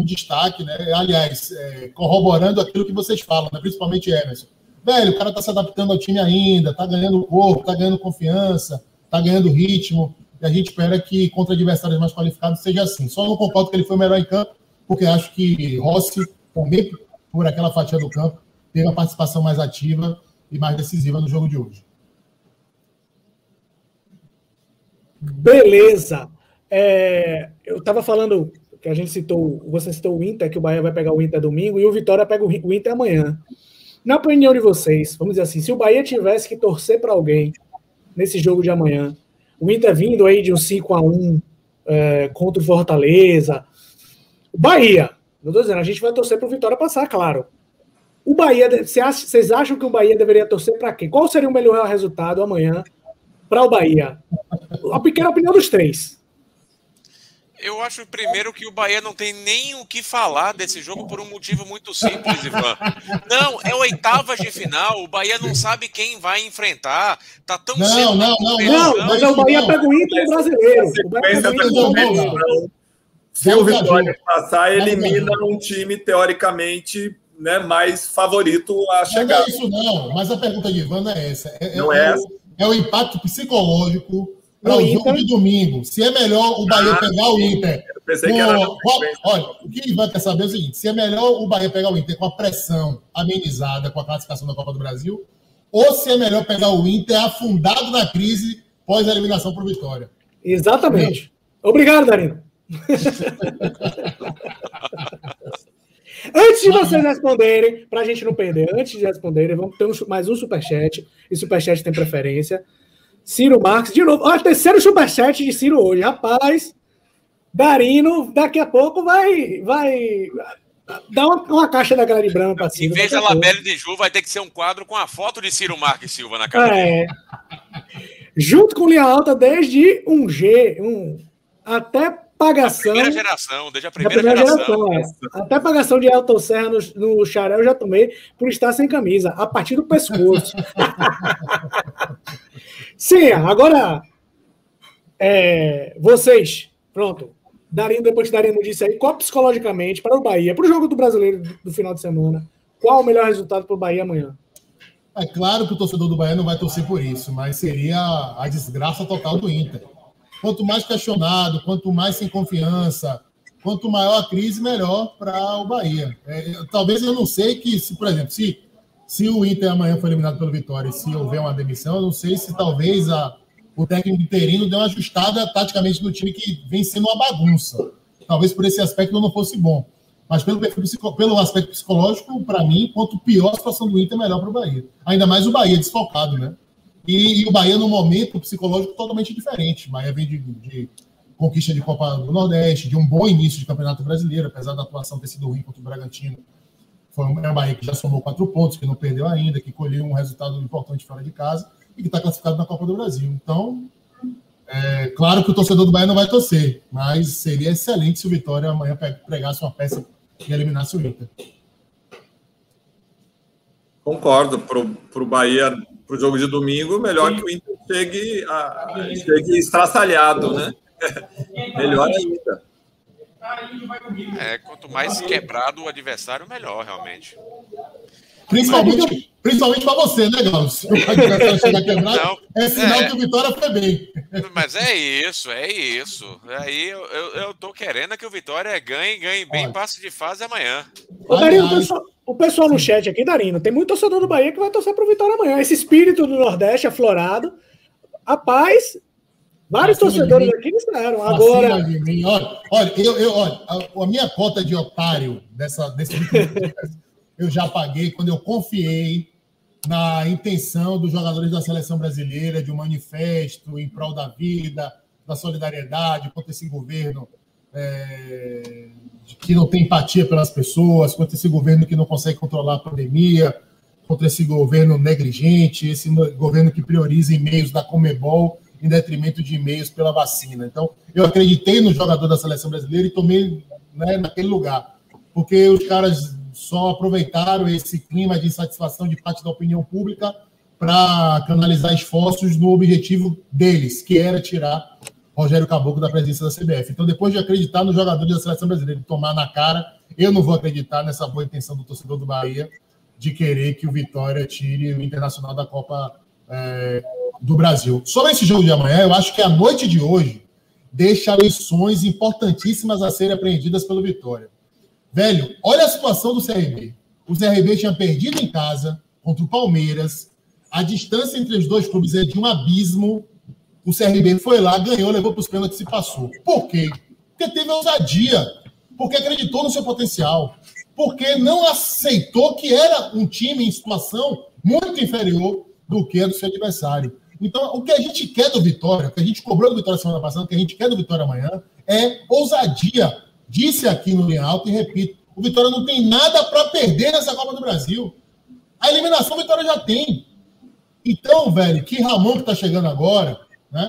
um, destaque, né? aliás, é, corroborando aquilo que vocês falam, né? principalmente Emerson. Velho, o cara está se adaptando ao time ainda, está ganhando corpo, está ganhando confiança, está ganhando ritmo. E a gente espera que contra adversários mais qualificados seja assim. Só não concordo que ele foi o melhor em campo, porque acho que Rossi, também por aquela fatia do campo, teve uma participação mais ativa e mais decisiva no jogo de hoje. Beleza. É, eu estava falando que a gente citou, você citou o Inter, que o Bahia vai pegar o Inter domingo e o Vitória pega o Inter amanhã. Na opinião de vocês, vamos dizer assim, se o Bahia tivesse que torcer para alguém nesse jogo de amanhã, o Inter vindo aí de um 5 a 1 é, contra o Fortaleza. O Bahia, não estou dizendo, a gente vai torcer para o Vitória passar, claro. O Bahia, vocês acham que o Bahia deveria torcer para quem? Qual seria o melhor resultado amanhã para o Bahia? A pequena opinião dos três. Eu acho primeiro que o Bahia não tem nem o que falar desse jogo por um motivo muito simples, Ivan. Não, é oitavas de final, o Bahia não sabe quem vai enfrentar. Tá tão não, cedo. Não, não, não, mas é o Bahia pega o Inter brasileiro. O Bahia pega o Inter Se o Vitória passar, elimina um time teoricamente né, mais favorito a chegar. Não é isso, não. Mas a pergunta de Ivan é essa. É, não é, é, o, é o impacto psicológico para o jogo de domingo. Se é melhor o Bahia ah, pegar o Inter. Com, era... olha, o que Ivan quer saber é o seguinte: se é melhor o Bahia pegar o Inter com a pressão amenizada com a classificação da Copa do Brasil, ou se é melhor pegar o Inter afundado na crise pós a eliminação por vitória. Exatamente. Obrigado, Darino. Antes de vocês responderem, para a gente não perder, antes de responderem, vamos ter mais um superchat. E superchat tem preferência. Ciro Marques, de novo. Olha, terceiro superchat de Ciro hoje. Rapaz, Darino, daqui a pouco vai, vai dar uma, uma caixa da Grande Brama para cima. Em vez da Labelle de Ju, vai ter que ser um quadro com a foto de Ciro Marques Silva na cara. É. Junto com linha alta desde um G, um até pagação. Primeira geração, desde a da primeira, primeira geração. geração, é. Até pagação de Elton Serra no, no xarel eu já tomei por estar sem camisa, a partir do pescoço. Sim, agora é, vocês, pronto. Darino, depois que Darino disse aí, qual psicologicamente para o Bahia, para o jogo do brasileiro do, do final de semana, qual o melhor resultado para o Bahia amanhã? É claro que o torcedor do Bahia não vai torcer por isso, mas seria a desgraça total do Inter. Quanto mais questionado, quanto mais sem confiança, quanto maior a crise, melhor para o Bahia. É, talvez eu não sei que, se, por exemplo, se, se o Inter amanhã for eliminado pelo Vitória e se houver uma demissão, eu não sei se talvez a, o técnico interino dê uma ajustada taticamente no time que vem sendo uma bagunça. Talvez por esse aspecto não fosse bom. Mas pelo, pelo aspecto psicológico, para mim, quanto pior a situação do Inter, melhor para o Bahia. Ainda mais o Bahia desfocado, né? E, e, o Bahia, no momento psicológico, totalmente diferente. O Bahia vem de, de, conquista de Copa do Nordeste, de um bom início de Campeonato Brasileiro, apesar da atuação ter sido ruim contra o Bragantino. Foi uma Bahia que já somou quatro pontos, que não perdeu ainda, que colheu um resultado importante fora de casa e que está classificado na Copa do Brasil. Então, é claro que o torcedor do Bahia não vai torcer, mas seria excelente se o Vitória amanhã pregasse uma peça e eliminasse o Inter. Concordo. Para o Bahia, para o jogo de domingo, melhor Sim. que o Inter chegue, a, chegue estraçalhado, né? melhor ainda. É, quanto mais quebrado o adversário, melhor, realmente. Principalmente, principalmente para você, né, o Não, é sinal é, que o Vitória foi bem. Mas é isso, é isso. Aí eu, eu, eu tô querendo que o Vitória ganhe, ganhe bem, Olha. passe de fase amanhã. Ô, Darino, o pessoal, o pessoal no chat aqui, Darino, tem muito torcedor do Bahia que vai torcer pro Vitória amanhã. Esse espírito do Nordeste aflorado. Rapaz, Vários torcedores aqui disseram. Agora. Olha, olha, eu, eu, olha, a, a minha cota de otário dessa, desse eu já paguei quando eu confiei na intenção dos jogadores da seleção brasileira de um manifesto em prol da vida, da solidariedade contra esse governo é, que não tem empatia pelas pessoas, contra esse governo que não consegue controlar a pandemia, contra esse governo negligente, esse governo que prioriza e-mails da Comebol em detrimento de e-mails pela vacina. Então, eu acreditei no jogador da seleção brasileira e tomei né, naquele lugar, porque os caras só aproveitaram esse clima de insatisfação de parte da opinião pública para canalizar esforços no objetivo deles, que era tirar Rogério Caboclo da presidência da CBF. Então, depois de acreditar no jogador da seleção brasileira, tomar na cara, eu não vou acreditar nessa boa intenção do torcedor do Bahia de querer que o Vitória tire o Internacional da Copa é, do Brasil. Sobre esse jogo de amanhã, eu acho que a noite de hoje deixa lições importantíssimas a serem aprendidas pelo Vitória. Velho, olha a situação do CRB. O CRB tinha perdido em casa contra o Palmeiras. A distância entre os dois clubes é de um abismo. O CRB foi lá, ganhou, levou para os pênaltis e passou. Por quê? Porque teve ousadia. Porque acreditou no seu potencial. Porque não aceitou que era um time em situação muito inferior do que a do seu adversário. Então, o que a gente quer do Vitória, o que a gente cobrou do Vitória semana passada, o que a gente quer do Vitória amanhã, é ousadia Disse aqui no Linha e repito: o Vitória não tem nada para perder nessa Copa do Brasil. A eliminação o Vitória já tem. Então, velho, que Ramon que está chegando agora, né?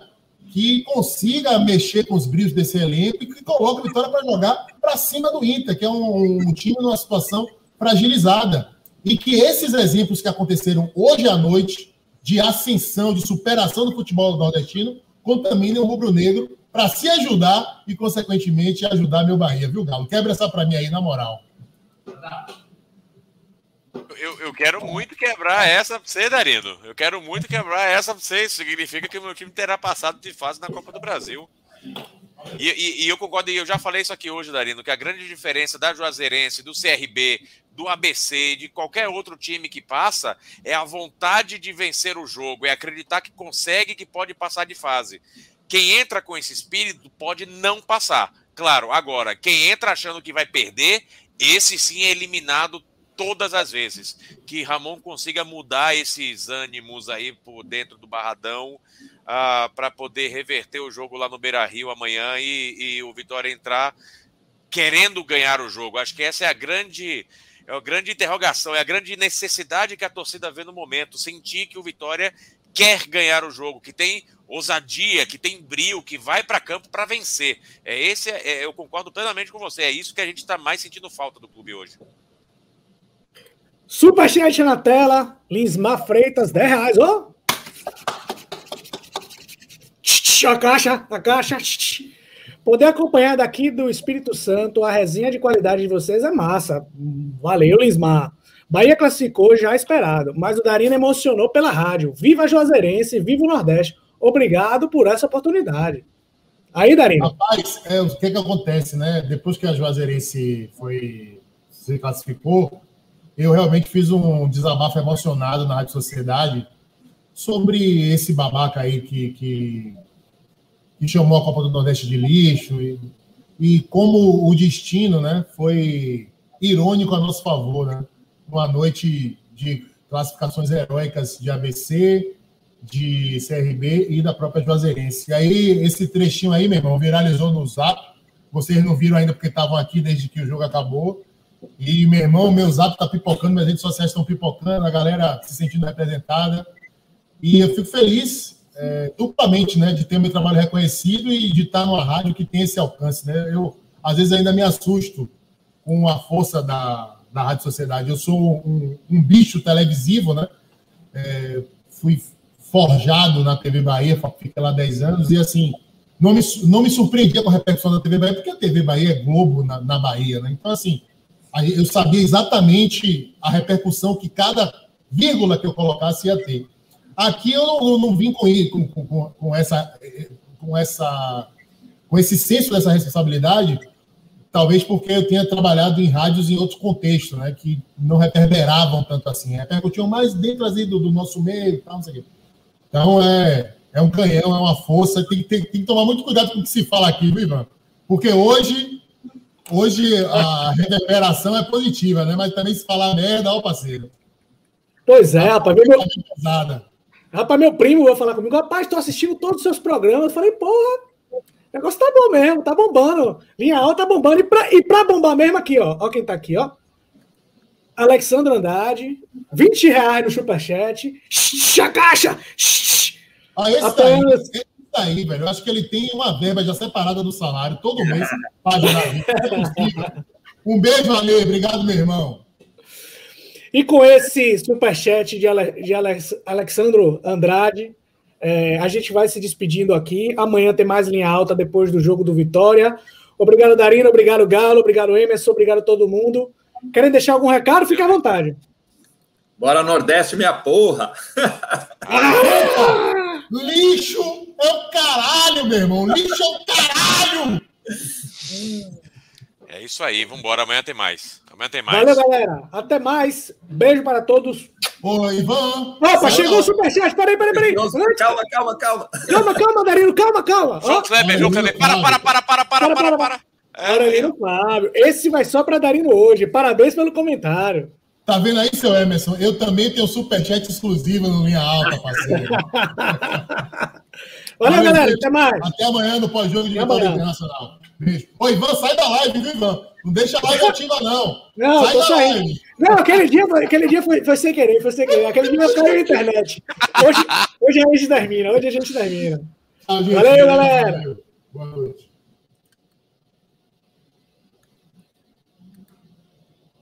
Que consiga mexer com os brilhos desse elenco e que coloque o Vitória para jogar para cima do Inter, que é um, um time numa situação fragilizada. E que esses exemplos que aconteceram hoje à noite, de ascensão, de superação do futebol nordestino, contaminem o rubro-negro para se ajudar e, consequentemente, ajudar meu Bahia, viu, Galo? Quebra essa para mim aí, na moral. Eu, eu quero muito quebrar essa para você, Darino. Eu quero muito quebrar essa para você. Isso significa que o meu time terá passado de fase na Copa do Brasil. E, e, e, eu concordo, e eu já falei isso aqui hoje, Darino, que a grande diferença da Juazeirense, do CRB, do ABC, de qualquer outro time que passa, é a vontade de vencer o jogo, é acreditar que consegue, que pode passar de fase. Quem entra com esse espírito pode não passar. Claro, agora, quem entra achando que vai perder, esse sim é eliminado todas as vezes. Que Ramon consiga mudar esses ânimos aí por dentro do Barradão uh, ah, para poder reverter o jogo lá no Beira Rio amanhã e, e o Vitória entrar querendo ganhar o jogo. Acho que essa é a grande é a grande interrogação, é a grande necessidade que a torcida vê no momento. Sentir que o Vitória quer ganhar o jogo, que tem ousadia, que tem brilho, que vai para campo para vencer. É esse, é, eu concordo plenamente com você. É isso que a gente está mais sentindo falta do clube hoje. Superchat na tela, Linsmar Freitas, 10 reais, ó. A caixa, a caixa. Poder acompanhar daqui do Espírito Santo a resenha de qualidade de vocês é massa. Valeu, Lismar. Bahia classificou já esperado, mas o Darino emocionou pela rádio. Viva Juazeirense, viva o Nordeste. Obrigado por essa oportunidade. Aí, Darino. Rapaz, é, o que que acontece, né? Depois que a Juazeirense foi se classificou, eu realmente fiz um desabafo emocionado na Rádio Sociedade sobre esse babaca aí que, que que chamou a Copa do Nordeste de lixo, e, e como o destino né, foi irônico a nosso favor. Né? Uma noite de classificações heróicas de ABC, de CRB e da própria Juazeirense. E aí, esse trechinho aí, meu irmão, viralizou no zap. Vocês não viram ainda porque estavam aqui desde que o jogo acabou. E, meu irmão, meu zap tá pipocando, minhas redes sociais estão pipocando, a galera se sentindo representada. E eu fico feliz é, duplamente, né, de ter meu trabalho reconhecido e de estar numa rádio que tem esse alcance, né? Eu às vezes ainda me assusto com a força da, da rádio sociedade. Eu sou um, um bicho televisivo, né? É, fui forjado na TV Bahia, fiquei lá 10 anos e assim não me, não me surpreendia com a repercussão da TV Bahia, porque a TV Bahia é Globo na, na Bahia, né? Então assim eu sabia exatamente a repercussão que cada vírgula que eu colocasse ia ter. Aqui eu não, não vim com, com, com, essa, com, essa, com esse senso dessa responsabilidade, talvez porque eu tenha trabalhado em rádios em outros contextos, né, que não reverberavam tanto assim, repercutiam mais dentro do, do nosso meio tal, não sei o quê. Então é, é um canhão, é uma força, tem, tem, tem que tomar muito cuidado com o que se fala aqui, viu, Ivan? Porque hoje, hoje a reverberação é positiva, né? Mas também se falar merda, ó, parceiro. Pois é, rapaz. Meu, pesada. Rapaz, meu primo vai falar comigo, rapaz, tô assistindo todos os seus programas. Eu falei, porra, o negócio tá bom mesmo, tá bombando. Linha alta tá bombando. E pra, e pra bombar mesmo aqui, ó. Ó quem tá aqui, ó. Alexandre Andrade, 20 reais no superchat. a caixa! Ah, esse Apenas... daí, esse daí, velho, eu acho que ele tem uma verba já separada do salário todo mês para Um beijo, Ale, obrigado, meu irmão. E com esse superchat de, Ale, de Alex, Alexandro Andrade, é, a gente vai se despedindo aqui. Amanhã tem mais linha alta depois do jogo do Vitória. Obrigado, Darina. Obrigado, Galo. Obrigado, Emerson. Obrigado a todo mundo. Querem deixar algum recado? Fique à vontade. Bora, Nordeste, minha porra! Ah! Lixo é o caralho, meu irmão! Lixo é o caralho! É isso aí, vambora. Amanhã tem mais. Amanhã tem mais. Valeu, galera. Até mais. Beijo para todos. Oi, Ivan. Opa, chegou o superchat. Peraí, peraí, peraí. Calma, calma, calma. Calma, calma, Darino. Calma, calma. João Kleber, João Kleber. Para, para, para, para, para, para, para. Darino Fábio. Esse vai só para Darino hoje. Parabéns pelo comentário. Tá vendo aí, seu Emerson? Eu também tenho superchat exclusivo no Linha Alta, parceiro. Valeu, galera. Até mais. Até amanhã no pós-jogo de Vitória Internacional. Beijo. Ô, Ivan, sai da live, viu, Ivan? Não deixa a live ativa, não. Não, sai tô saindo. Live. Não, aquele dia, aquele dia foi, foi sem querer, foi sem querer. Aquele dia caiu na internet. Hoje, hoje a gente termina, hoje a gente termina. Valeu, galera. Boa noite.